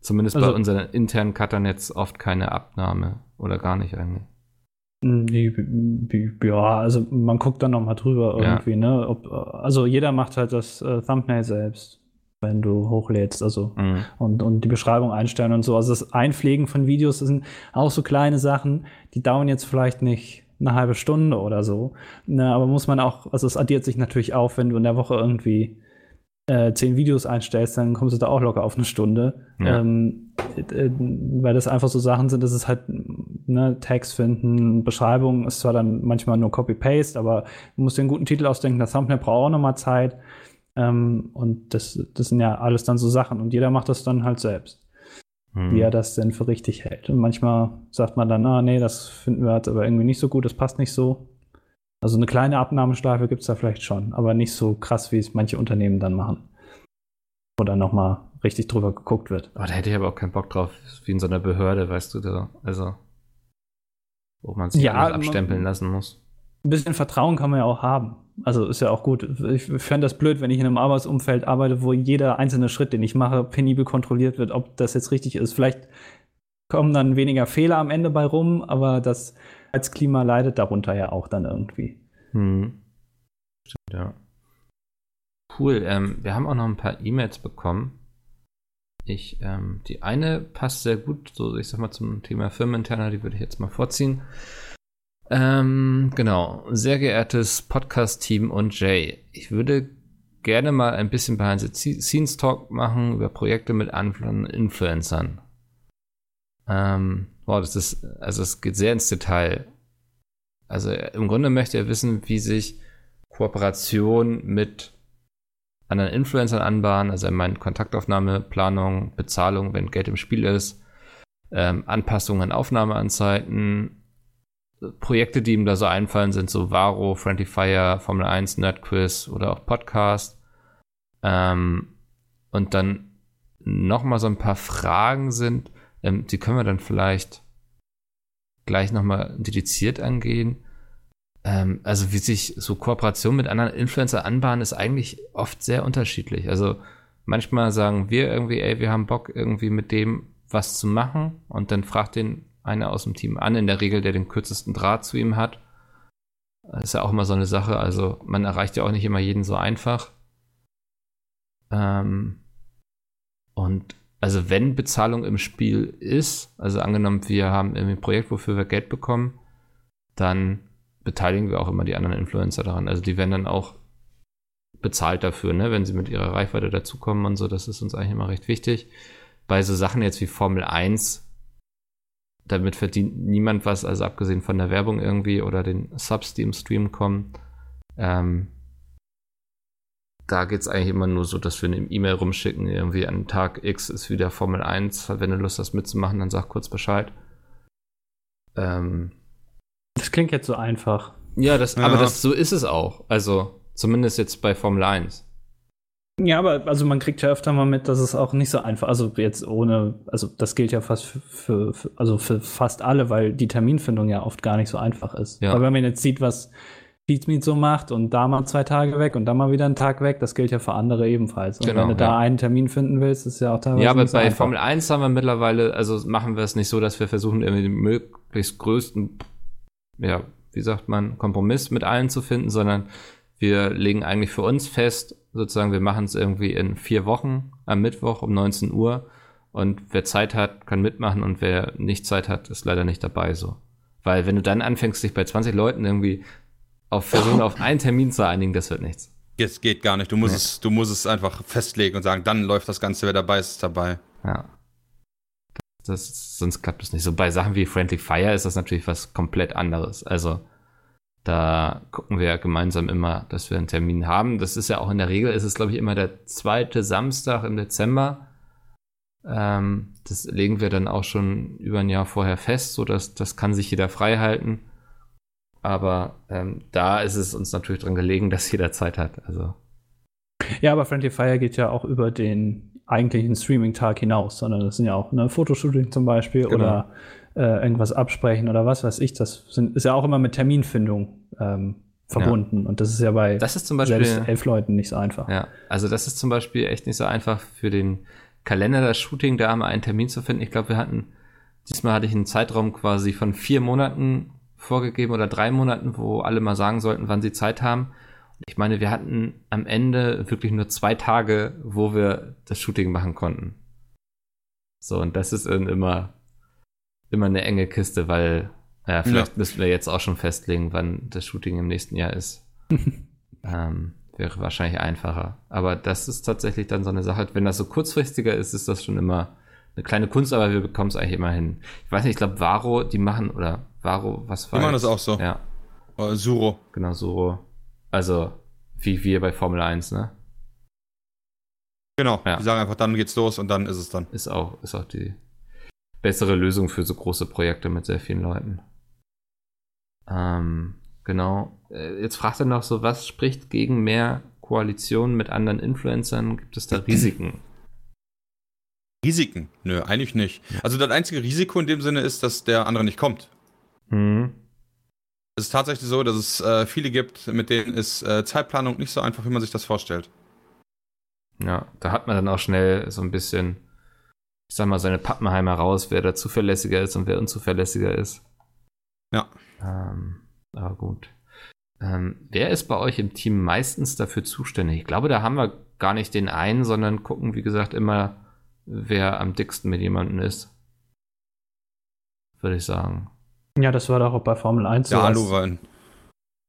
zumindest also, bei unseren internen Cuttern jetzt oft keine Abnahme oder gar nicht eigentlich. Ja, also man guckt dann noch mal drüber irgendwie, ja. ne? Ob, also jeder macht halt das äh, Thumbnail selbst, wenn du hochlädst, also mhm. und, und die Beschreibung einstellen und so. Also das Einpflegen von Videos sind auch so kleine Sachen, die dauern jetzt vielleicht nicht eine halbe Stunde oder so. Ne, aber muss man auch, also es addiert sich natürlich auf, wenn du in der Woche irgendwie äh, zehn Videos einstellst, dann kommst du da auch locker auf eine Stunde. Ja. Ähm, äh, weil das einfach so Sachen sind, dass es halt ne, Tags finden, Beschreibung ist zwar dann manchmal nur Copy-Paste, aber du musst dir einen guten Titel ausdenken, das Thumbnail braucht auch nochmal Zeit. Ähm, und das, das sind ja alles dann so Sachen und jeder macht das dann halt selbst. Hm. Wie er das denn für richtig hält. Und manchmal sagt man dann, ah, nee, das finden wir jetzt aber irgendwie nicht so gut, das passt nicht so. Also eine kleine Abnahmeschleife gibt es da vielleicht schon, aber nicht so krass, wie es manche Unternehmen dann machen. Oder nochmal richtig drüber geguckt wird. Oh, da hätte ich aber auch keinen Bock drauf, wie in so einer Behörde, weißt du, da, also wo man sich ja, abstempeln lassen muss. Ein bisschen Vertrauen kann man ja auch haben. Also ist ja auch gut. Ich fände das blöd, wenn ich in einem Arbeitsumfeld arbeite, wo jeder einzelne Schritt, den ich mache, penibel kontrolliert wird, ob das jetzt richtig ist. Vielleicht kommen dann weniger Fehler am Ende bei rum, aber das als Klima leidet darunter ja auch dann irgendwie. Hm. Stimmt, ja. Cool. Ähm, wir haben auch noch ein paar E-Mails bekommen. Ich, ähm, die eine passt sehr gut, so ich sag mal zum Thema Firmeninterner, die würde ich jetzt mal vorziehen. Ähm, genau. Sehr geehrtes Podcast-Team und Jay, ich würde gerne mal ein bisschen Behind the Scenes Talk machen über Projekte mit anderen Influencern. Ähm, boah, das ist, also es geht sehr ins Detail. Also im Grunde möchte er wissen, wie sich Kooperation mit anderen Influencern anbahnen. Also er meint Kontaktaufnahme, Planung, Bezahlung, wenn Geld im Spiel ist, ähm, Anpassungen an Aufnahmeanzeiten, Projekte, die ihm da so einfallen, sind so Varo, Friendly Fire, Formel 1, Nerdquiz oder auch Podcast. Ähm, und dann nochmal so ein paar Fragen sind, ähm, die können wir dann vielleicht gleich nochmal dediziert angehen. Ähm, also wie sich so Kooperation mit anderen Influencer anbahnen, ist eigentlich oft sehr unterschiedlich. Also manchmal sagen wir irgendwie, ey, wir haben Bock irgendwie mit dem was zu machen und dann fragt den einer aus dem Team an, in der Regel, der den kürzesten Draht zu ihm hat. Das ist ja auch immer so eine Sache, also man erreicht ja auch nicht immer jeden so einfach. Ähm, und also wenn Bezahlung im Spiel ist, also angenommen, wir haben irgendwie ein Projekt, wofür wir Geld bekommen, dann beteiligen wir auch immer die anderen Influencer daran. Also die werden dann auch bezahlt dafür, ne, wenn sie mit ihrer Reichweite dazukommen und so. Das ist uns eigentlich immer recht wichtig. Bei so Sachen jetzt wie Formel 1, damit verdient niemand was, also abgesehen von der Werbung irgendwie oder den Subs, die im Stream kommen. Ähm, da geht es eigentlich immer nur so, dass wir eine E-Mail rumschicken, irgendwie an Tag X ist wieder Formel 1. Wenn du Lust hast mitzumachen, dann sag kurz Bescheid. Ähm, das klingt jetzt so einfach. Ja, das, ja. aber das, so ist es auch. Also zumindest jetzt bei Formel 1. Ja, aber also man kriegt ja öfter mal mit, dass es auch nicht so einfach, also jetzt ohne, also das gilt ja fast für, für, also für fast alle, weil die Terminfindung ja oft gar nicht so einfach ist. Ja. Aber wenn man jetzt sieht, was Pizmeet so macht und da mal zwei Tage weg und da mal wieder einen Tag weg, das gilt ja für andere ebenfalls. Und genau, wenn du ja. da einen Termin finden willst, ist ja auch teilweise. Ja, aber bei einfach. Formel 1 haben wir mittlerweile, also machen wir es nicht so, dass wir versuchen, irgendwie den möglichst größten, ja, wie sagt man, Kompromiss mit allen zu finden, sondern wir legen eigentlich für uns fest, sozusagen, wir machen es irgendwie in vier Wochen am Mittwoch um 19 Uhr und wer Zeit hat, kann mitmachen und wer nicht Zeit hat, ist leider nicht dabei so. Weil wenn du dann anfängst, dich bei 20 Leuten irgendwie auf versuchen, auf einen Termin zu einigen, das wird nichts. Es geht gar nicht. Du musst, nee. es, du musst es einfach festlegen und sagen, dann läuft das Ganze, wer dabei ist, ist dabei. Ja. Das, sonst klappt es nicht. So bei Sachen wie Friendly Fire ist das natürlich was komplett anderes. Also da gucken wir gemeinsam immer, dass wir einen Termin haben. Das ist ja auch in der Regel, ist es glaube ich immer der zweite Samstag im Dezember. Ähm, das legen wir dann auch schon über ein Jahr vorher fest, so dass das kann sich jeder frei halten. Aber ähm, da ist es uns natürlich dran gelegen, dass jeder Zeit hat. Also. Ja, aber Friendly Fire geht ja auch über den eigentlichen Streaming-Tag hinaus, sondern das sind ja auch ne, Fotoshooting zum Beispiel genau. oder äh, irgendwas absprechen oder was weiß ich. Das sind, ist ja auch immer mit Terminfindung ähm, verbunden. Ja. Und das ist ja bei das ist zum Beispiel, selbst elf Leuten nicht so einfach. Ja, also das ist zum Beispiel echt nicht so einfach für den Kalender das Shooting, da mal einen Termin zu finden. Ich glaube, wir hatten, diesmal hatte ich einen Zeitraum quasi von vier Monaten vorgegeben oder drei Monaten, wo alle mal sagen sollten, wann sie Zeit haben. Und ich meine, wir hatten am Ende wirklich nur zwei Tage, wo wir das Shooting machen konnten. So, und das ist immer, immer eine enge Kiste, weil, ja, vielleicht ja. müssen wir jetzt auch schon festlegen, wann das Shooting im nächsten Jahr ist. ähm, wäre wahrscheinlich einfacher. Aber das ist tatsächlich dann so eine Sache. Wenn das so kurzfristiger ist, ist das schon immer eine kleine Kunst, aber wir bekommen es eigentlich immer hin. Ich weiß nicht, ich glaube, Varo, die machen, oder Varo, was war Die machen das auch so. Ja. Uh, Suro. Genau, Suro. Also, wie wir bei Formel 1, ne? Genau, ja. die sagen einfach, dann geht's los und dann ist es dann. Ist auch, ist auch die bessere Lösung für so große Projekte mit sehr vielen Leuten. Ähm, genau. Äh, jetzt fragt er noch so, was spricht gegen mehr Koalitionen mit anderen Influencern? Gibt es da Risiken? Risiken? Nö, eigentlich nicht. Also das einzige Risiko in dem Sinne ist, dass der andere nicht kommt. Mhm. Es ist tatsächlich so, dass es äh, viele gibt, mit denen ist äh, Zeitplanung nicht so einfach, wie man sich das vorstellt. Ja, da hat man dann auch schnell so ein bisschen, ich sag mal, seine Pappenheimer raus, wer da zuverlässiger ist und wer unzuverlässiger ist. Ja. Ähm, aber gut. Ähm, wer ist bei euch im Team meistens dafür zuständig? Ich glaube, da haben wir gar nicht den einen, sondern gucken, wie gesagt, immer, wer am dicksten mit jemandem ist. Würde ich sagen. Ja, das war doch auch bei Formel 1 so. Ja, Aluwein.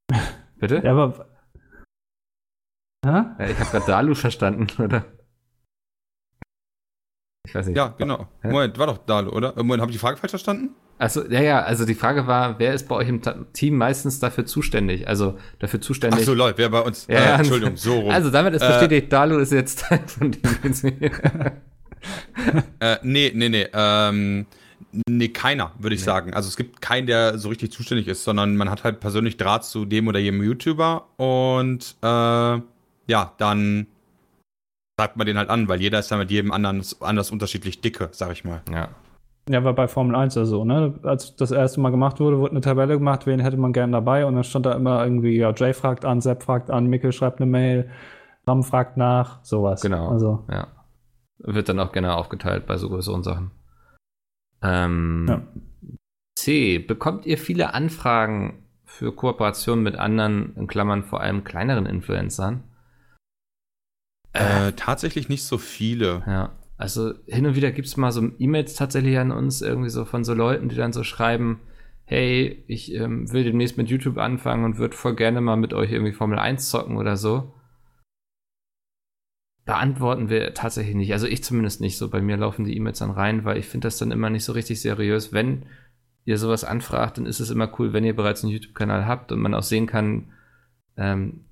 Bitte? Ja, aber ja, ich habe gerade Dalu verstanden, oder? Ich weiß nicht. Ja, genau. Hä? Moment, war doch Dalu, oder? Moment, habe ich die Frage falsch verstanden? Also, ja, ja, also die Frage war, wer ist bei euch im Team meistens dafür zuständig? Also dafür zuständig. Ach so, Leute, wer bei uns? Ja, äh, Entschuldigung, so rum. Also damit ist äh, bestätigt, Dalu ist jetzt Teil von dem. äh, nee, nee, nee. Ähm, nee, keiner, würde ich nee. sagen. Also es gibt keinen, der so richtig zuständig ist, sondern man hat halt persönlich Draht zu dem oder jedem YouTuber und äh, ja, dann sagt man den halt an, weil jeder ist ja mit jedem anderen anders unterschiedlich dicke, sag ich mal. Ja. Ja, war bei Formel 1 ja so, ne? Als das erste Mal gemacht wurde, wurde eine Tabelle gemacht, wen hätte man gern dabei und dann stand da immer irgendwie, ja, Jay fragt an, Sepp fragt an, Mikkel schreibt eine Mail, Ram fragt nach, sowas. Genau. Also. Ja. Wird dann auch gerne aufgeteilt bei so größeren Sachen. Ähm, ja. C. Bekommt ihr viele Anfragen für Kooperationen mit anderen, in Klammern vor allem kleineren Influencern? Äh, tatsächlich nicht so viele. Ja. Also hin und wieder gibt es mal so E-Mails tatsächlich an uns, irgendwie so von so Leuten, die dann so schreiben, hey, ich ähm, will demnächst mit YouTube anfangen und würde voll gerne mal mit euch irgendwie Formel 1 zocken oder so. Beantworten wir tatsächlich nicht. Also ich zumindest nicht so. Bei mir laufen die E-Mails dann rein, weil ich finde das dann immer nicht so richtig seriös. Wenn ihr sowas anfragt, dann ist es immer cool, wenn ihr bereits einen YouTube-Kanal habt und man auch sehen kann, ähm,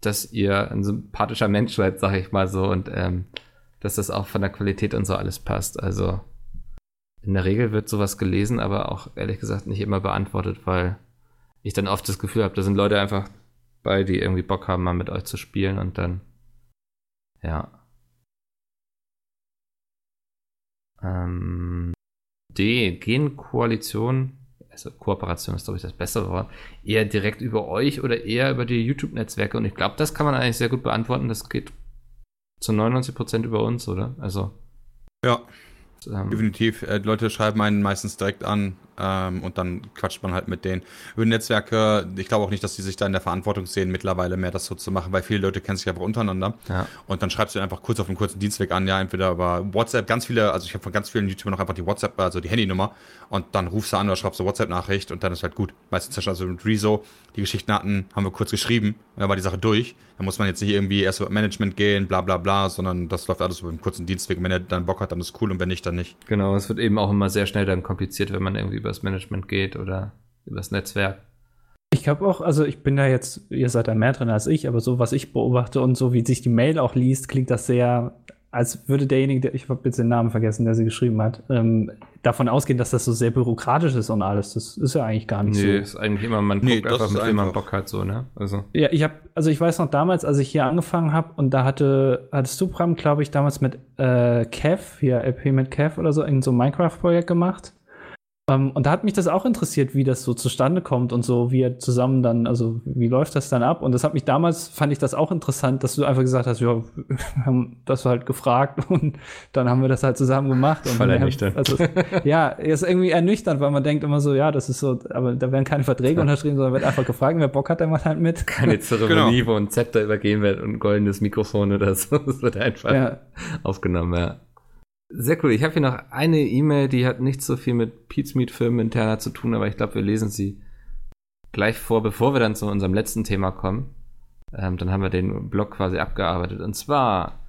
dass ihr ein sympathischer Mensch seid, sag ich mal so, und ähm, dass das auch von der Qualität und so alles passt. Also in der Regel wird sowas gelesen, aber auch ehrlich gesagt nicht immer beantwortet, weil ich dann oft das Gefühl habe, da sind Leute einfach bei, die irgendwie Bock haben, mal mit euch zu spielen und dann, ja. Ähm, D, gehen Koalitionen also Kooperation ist, glaube ich, das bessere Wort, eher direkt über euch oder eher über die YouTube-Netzwerke? Und ich glaube, das kann man eigentlich sehr gut beantworten. Das geht zu 99 Prozent über uns, oder? Also. Ja. Ähm, Definitiv. Äh, Leute schreiben einen meistens direkt an ähm, und dann quatscht man halt mit denen. Über Netzwerke, ich glaube auch nicht, dass die sich da in der Verantwortung sehen, mittlerweile mehr das so zu machen, weil viele Leute kennen sich einfach untereinander. Ja. Und dann schreibst du einfach kurz auf einem kurzen Dienstweg an, ja, entweder über WhatsApp, ganz viele, also ich habe von ganz vielen YouTubern noch einfach die WhatsApp, also die Handynummer und dann rufst du an oder schreibst eine WhatsApp-Nachricht und dann ist halt gut. Meistens also mit Rezo, die Geschichten hatten, haben wir kurz geschrieben und dann war die Sache durch. Da muss man jetzt nicht irgendwie erst über Management gehen, bla bla bla, sondern das läuft alles über einen kurzen Dienstweg. Und wenn er dann Bock hat, dann ist cool und wenn nicht, dann nicht. Genau, es wird eben auch immer sehr schnell dann kompliziert, wenn man irgendwie über das Management geht oder über das Netzwerk. Ich glaube auch, also ich bin da jetzt, ihr seid da mehr drin als ich, aber so was ich beobachte und so wie sich die Mail auch liest, klingt das sehr als würde derjenige, der, ich habe jetzt den Namen vergessen, der sie geschrieben hat, ähm, davon ausgehen, dass das so sehr bürokratisch ist und alles. Das ist ja eigentlich gar nicht nee, so. Nee, ist eigentlich immer, man nee, guckt einfach, mit wem man Bock hat, so, ne? Also. Ja, ich habe, also ich weiß noch damals, als ich hier angefangen habe und da hatte, hattest du, Bram, glaube ich, damals mit äh, Kev, hier LP mit Kev oder so, irgend so ein Minecraft-Projekt gemacht. Um, ähm, und da hat mich das auch interessiert, wie das so zustande kommt und so, wie er zusammen dann, also wie läuft das dann ab? Und das hat mich damals, fand ich das auch interessant, dass du einfach gesagt hast, ja, wir haben das halt gefragt und dann haben wir das halt zusammen gemacht. Und Voll ernüchternd. Also, ja, ist irgendwie ernüchternd, weil man denkt immer so, ja, das ist so, aber da werden keine Verträge ja. unterschrieben, sondern wird einfach gefragt, wer Bock hat, der macht halt mit. Keine Zeremonie, genau. wo ein Zepter übergeben wird und ein goldenes Mikrofon oder so. Das wird einfach ja. aufgenommen, ja. Sehr cool. Ich habe hier noch eine E-Mail, die hat nicht so viel mit Pizmeet Firmen interner zu tun, aber ich glaube, wir lesen sie gleich vor, bevor wir dann zu unserem letzten Thema kommen. Ähm, dann haben wir den Blog quasi abgearbeitet. Und zwar,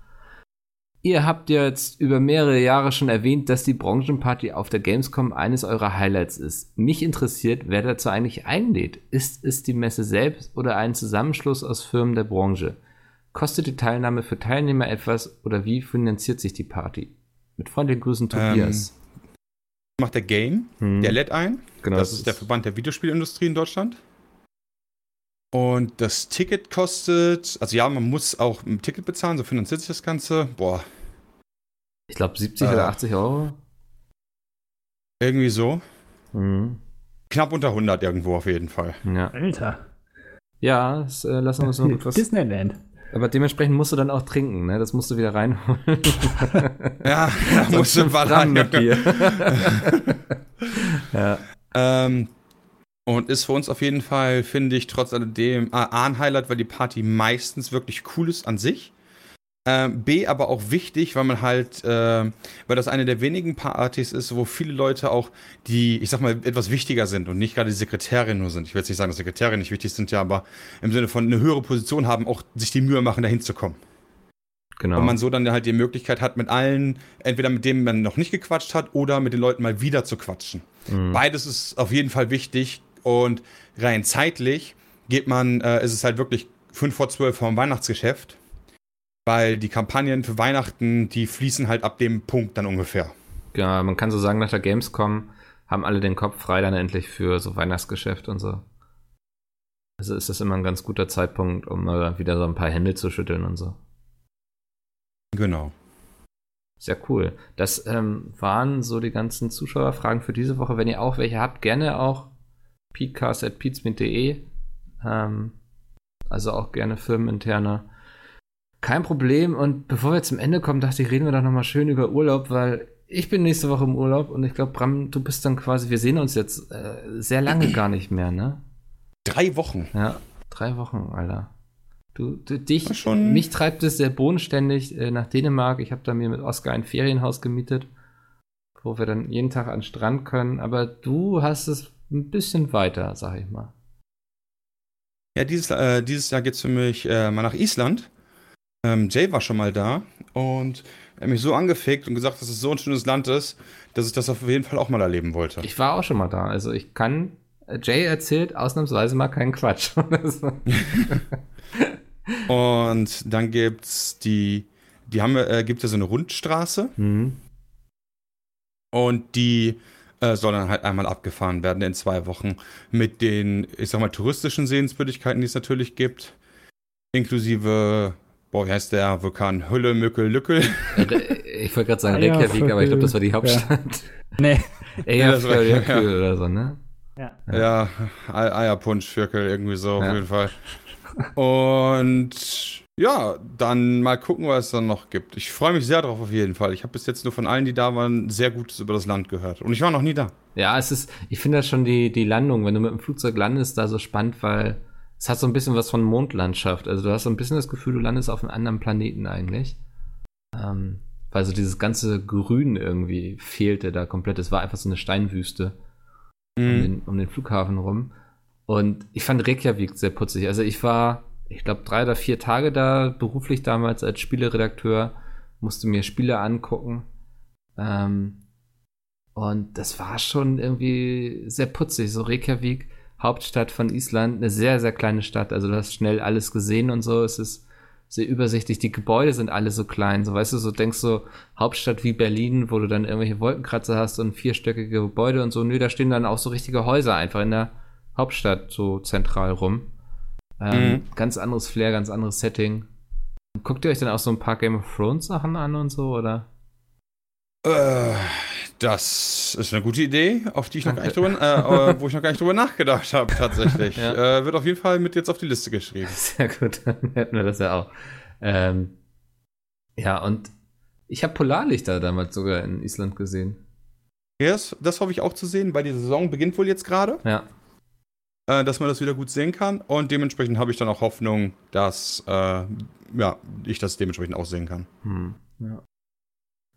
ihr habt jetzt über mehrere Jahre schon erwähnt, dass die Branchenparty auf der Gamescom eines eurer Highlights ist. Mich interessiert, wer dazu eigentlich einlädt. Ist es die Messe selbst oder ein Zusammenschluss aus Firmen der Branche? Kostet die Teilnahme für Teilnehmer etwas oder wie finanziert sich die Party? Mit freundlichen Grüßen Tobias. Ähm, macht der Game, hm. der lädt ein. Genau, das, das ist der Verband der Videospielindustrie in Deutschland. Und das Ticket kostet, also ja, man muss auch ein Ticket bezahlen, so finanziert sich das Ganze. Boah. Ich glaube 70 äh, oder 80 Euro. Irgendwie so. Mhm. Knapp unter 100 irgendwo auf jeden Fall. Ja. Alter. Ja, das, äh, lassen wir uns noch etwas. Disneyland. Aber dementsprechend musst du dann auch trinken, ne? Das musst du wieder reinholen. ja, da musst du ran mit dir. ja. Ähm, und ist für uns auf jeden Fall, finde ich, trotz alledem A, ein Highlight, weil die Party meistens wirklich cool ist an sich. Ähm, B, aber auch wichtig, weil man halt, äh, weil das eine der wenigen Partys ist, wo viele Leute auch, die, ich sag mal, etwas wichtiger sind und nicht gerade die Sekretärin nur sind. Ich will jetzt nicht sagen, dass Sekretärin nicht wichtig sind, ja, aber im Sinne von eine höhere Position haben, auch sich die Mühe machen, dahin zu kommen. Genau. Und man so dann halt die Möglichkeit hat, mit allen, entweder mit denen man noch nicht gequatscht hat oder mit den Leuten mal wieder zu quatschen. Mhm. Beides ist auf jeden Fall wichtig und rein zeitlich geht man, äh, ist es halt wirklich fünf vor zwölf vom Weihnachtsgeschäft weil die Kampagnen für Weihnachten, die fließen halt ab dem Punkt dann ungefähr. Ja, man kann so sagen, nach der Gamescom haben alle den Kopf frei dann endlich für so Weihnachtsgeschäft und so. Also ist das immer ein ganz guter Zeitpunkt, um mal wieder so ein paar Hände zu schütteln und so. Genau. Sehr cool. Das ähm, waren so die ganzen Zuschauerfragen für diese Woche. Wenn ihr auch welche habt, gerne auch peatcast.peatsmit.de. Ähm, also auch gerne firmeninterne kein Problem. Und bevor wir zum Ende kommen, dachte ich, reden wir doch nochmal schön über Urlaub, weil ich bin nächste Woche im Urlaub und ich glaube, Bram, du bist dann quasi, wir sehen uns jetzt äh, sehr lange gar nicht mehr, ne? Drei Wochen. Ja, drei Wochen, Alter. Du, du dich, schon... mich treibt es sehr bodenständig äh, nach Dänemark. Ich habe da mir mit Oskar ein Ferienhaus gemietet, wo wir dann jeden Tag an den Strand können. Aber du hast es ein bisschen weiter, sag ich mal. Ja, dieses, äh, dieses Jahr geht es für mich äh, mal nach Island. Ähm, Jay war schon mal da und er hat mich so angefickt und gesagt, dass es so ein schönes Land ist, dass ich das auf jeden Fall auch mal erleben wollte. Ich war auch schon mal da. Also ich kann, Jay erzählt ausnahmsweise mal keinen Quatsch. und dann gibt's die, die haben, äh, gibt ja so eine Rundstraße. Mhm. Und die äh, soll dann halt einmal abgefahren werden in zwei Wochen mit den, ich sag mal, touristischen Sehenswürdigkeiten, die es natürlich gibt. Inklusive Boah, wie heißt der Vulkan? Hülle, Mückel, Lückel? Ich wollte gerade sagen Reykjavik, ja, aber ich glaube, das war die Hauptstadt. Ja. Nee. Eyjafjallajökull ja, ja. oder so, ne? Ja, ja Eierpunschvierkel, irgendwie so, auf jeden Fall. Und ja, dann mal gucken, was es dann noch gibt. Ich freue mich sehr drauf auf jeden Fall. Ich habe bis jetzt nur von allen, die da waren, sehr Gutes über das Land gehört. Und ich war noch nie da. Ja, es ist, ich finde das schon die, die Landung, wenn du mit dem Flugzeug landest, da so spannend, weil es hat so ein bisschen was von Mondlandschaft. Also du hast so ein bisschen das Gefühl, du landest auf einem anderen Planeten eigentlich. Ähm, weil so dieses ganze Grün irgendwie fehlte da komplett. Es war einfach so eine Steinwüste mhm. um, den, um, den, Flughafen rum. Und ich fand Reykjavik sehr putzig. Also ich war, ich glaube, drei oder vier Tage da, beruflich damals als Spieleredakteur, musste mir Spiele angucken. Ähm, und das war schon irgendwie sehr putzig. So Reykjavik Hauptstadt von Island, eine sehr, sehr kleine Stadt. Also du hast schnell alles gesehen und so. Es ist sehr übersichtlich. Die Gebäude sind alle so klein. So weißt du, so denkst du, Hauptstadt wie Berlin, wo du dann irgendwelche Wolkenkratzer hast und vierstöckige Gebäude und so. Nö, da stehen dann auch so richtige Häuser einfach in der Hauptstadt so zentral rum. Ähm, mhm. Ganz anderes Flair, ganz anderes Setting. Guckt ihr euch dann auch so ein paar Game of Thrones Sachen an und so, oder? Äh, das ist eine gute Idee, auf die ich noch gar nicht drüber, äh, äh, wo ich noch gar nicht drüber nachgedacht habe, tatsächlich. Ja. Äh, wird auf jeden Fall mit jetzt auf die Liste geschrieben. Sehr gut, dann hätten wir das ja auch. Ähm, ja, und ich habe Polarlichter damals sogar in Island gesehen. Das, das hoffe ich auch zu sehen, weil die Saison beginnt wohl jetzt gerade. Ja. Äh, dass man das wieder gut sehen kann. Und dementsprechend habe ich dann auch Hoffnung, dass äh, ja, ich das dementsprechend auch sehen kann. Hm. Ja.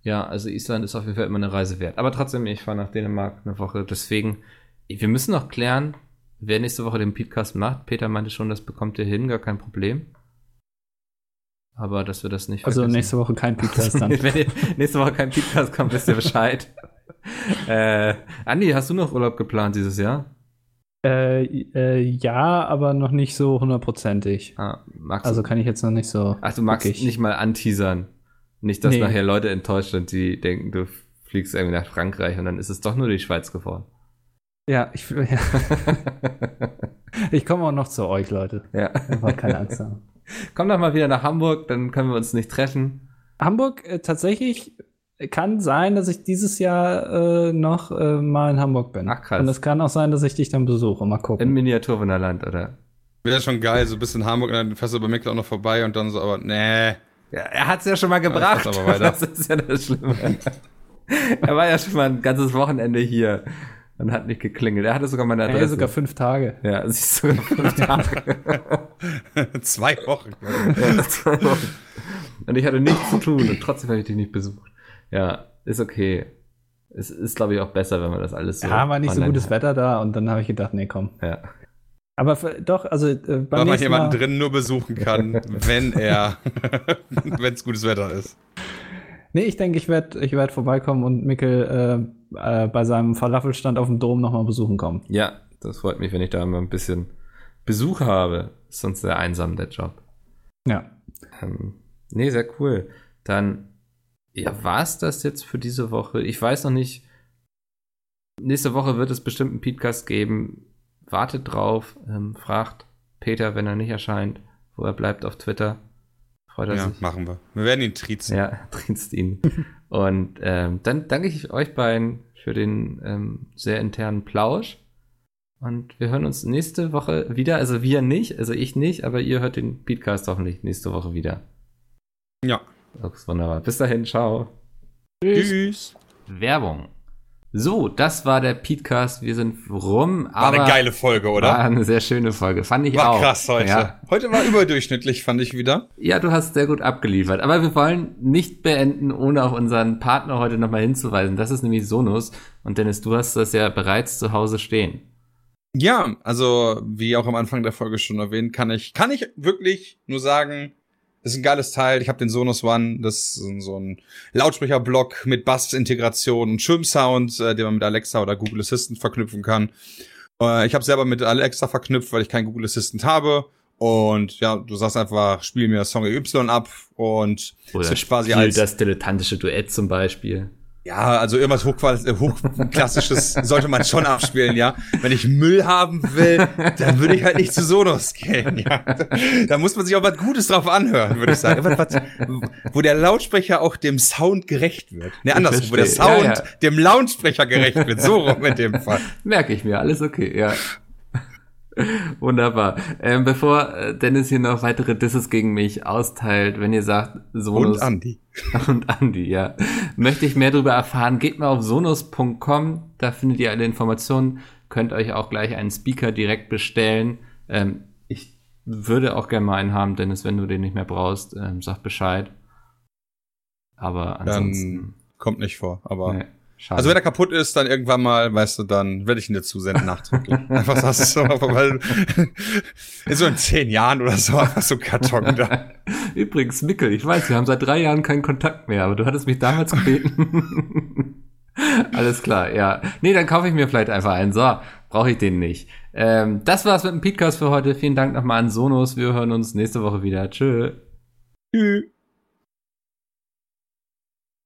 Ja, also Island ist auf jeden Fall immer eine Reise wert. Aber trotzdem, ich fahre nach Dänemark eine Woche. Deswegen, wir müssen noch klären, wer nächste Woche den Podcast macht. Peter meinte schon, das bekommt ihr hin, gar kein Problem. Aber dass wir das nicht. Also vergessen. nächste Woche kein Podcast dann. Wenn nächste Woche kein Podcast kommt, wisst ihr Bescheid. äh, Andi, hast du noch Urlaub geplant dieses Jahr? Äh, äh, ja, aber noch nicht so hundertprozentig. Ah, also kann ich jetzt noch nicht so. Ach, du magst wirklich. nicht mal anteasern. Nicht, dass nee. nachher Leute enttäuscht sind, die denken, du fliegst irgendwie nach Frankreich und dann ist es doch nur die Schweiz geworden. Ja, ich, ja. ich komme auch noch zu euch, Leute. Ja. keine Angst haben. Komm doch mal wieder nach Hamburg, dann können wir uns nicht treffen. Hamburg, äh, tatsächlich kann sein, dass ich dieses Jahr äh, noch äh, mal in Hamburg bin. Ach krass. Und es kann auch sein, dass ich dich dann besuche. Mal gucken. Im Miniaturwunderland, oder? Wäre schon geil, so ein bisschen Hamburg und dann fährst du bei Mick auch noch vorbei und dann so, aber nee. Ja, er hat's ja schon mal gebracht. Aber das ist ja das Schlimme. er war ja schon mal ein ganzes Wochenende hier und hat nicht geklingelt. Er hatte sogar meine Adresse. Ja, sogar fünf Tage. Ja, siehst du, fünf Tage. zwei Wochen. Ja, zwei Wochen. Und ich hatte nichts zu tun und trotzdem habe ich dich nicht besucht. Ja, ist okay. Es ist, glaube ich, auch besser, wenn man das alles so. Ja, war nicht so gutes hat. Wetter da und dann habe ich gedacht, nee, komm. Ja. Aber für, doch, also äh, beim Weil man jemanden Mal drin nur besuchen kann, wenn er, wenn es gutes Wetter ist. Nee, ich denke, ich werde ich werd vorbeikommen und Mikkel äh, äh, bei seinem Falafelstand auf dem Dom nochmal besuchen kommen. Ja, das freut mich, wenn ich da mal ein bisschen Besuch habe. Ist sonst sehr einsam, der Job. Ja. Ähm, nee, sehr cool. Dann ja, war es das jetzt für diese Woche? Ich weiß noch nicht. Nächste Woche wird es bestimmt einen Podcast geben. Wartet drauf. Ähm, fragt Peter, wenn er nicht erscheint, wo er bleibt auf Twitter. Freut er ja, sich. machen wir. Wir werden ihn triezen. Ja, triezt ihn. Und ähm, dann danke ich euch beiden für den ähm, sehr internen Plausch. Und wir hören uns nächste Woche wieder. Also wir nicht, also ich nicht, aber ihr hört den Podcast hoffentlich nächste Woche wieder. Ja. Das ist wunderbar. Bis dahin, ciao. Tschüss. Tschüss. Werbung. So, das war der Podcast. Wir sind rum. War eine geile Folge, oder? War eine sehr schöne Folge. Fand ich war auch. War krass heute. Ja. Heute war überdurchschnittlich, fand ich wieder. Ja, du hast sehr gut abgeliefert. Aber wir wollen nicht beenden, ohne auf unseren Partner heute nochmal hinzuweisen. Das ist nämlich Sonus. Und Dennis, du hast das ja bereits zu Hause stehen. Ja, also wie auch am Anfang der Folge schon erwähnt, kann ich, kann ich wirklich nur sagen, ist ein geiles Teil. Ich habe den Sonos One. Das ist so ein Lautsprecherblock mit Bass-Integration und Schirmsound, äh, den man mit Alexa oder Google Assistant verknüpfen kann. Äh, ich habe selber mit Alexa verknüpft, weil ich keinen Google Assistant habe. Und ja, du sagst einfach, spiel mir Song Y ab und oder es quasi als das dilettantische Duett zum Beispiel. Ja, also irgendwas äh, hochklassisches sollte man schon abspielen, ja. Wenn ich Müll haben will, dann würde ich halt nicht zu Sonos gehen, ja. Da muss man sich auch was Gutes drauf anhören, würde ich sagen. Was, wo der Lautsprecher auch dem Sound gerecht wird. Ne, andersrum, wo der Sound ja, ja. dem Lautsprecher gerecht wird. So rum in dem Fall. Merke ich mir, alles okay, ja. Wunderbar. Ähm, bevor äh, Dennis hier noch weitere Disses gegen mich austeilt, wenn ihr sagt, Sonos. Und Andi. Und Andi, ja. Möchte ich mehr darüber erfahren, geht mal auf sonos.com, da findet ihr alle Informationen, könnt euch auch gleich einen Speaker direkt bestellen. Ähm, ich würde auch gerne mal einen haben, Dennis, wenn du den nicht mehr brauchst, ähm, sag Bescheid. Aber ansonsten. Dann kommt nicht vor, aber. Nee. Schade. Also wenn er kaputt ist, dann irgendwann mal, weißt du, dann werde ich ihn dir zusenden nachträglich. einfach sagst du so, weil in so in zehn Jahren oder so einfach so Karton da. Übrigens, Mickel, ich weiß, wir haben seit drei Jahren keinen Kontakt mehr, aber du hattest mich damals gebeten. Alles klar, ja. Nee, dann kaufe ich mir vielleicht einfach einen. So, brauche ich den nicht. Ähm, das war's mit dem Podcast für heute. Vielen Dank nochmal an Sonos. Wir hören uns nächste Woche wieder. Tschö. Tschüss.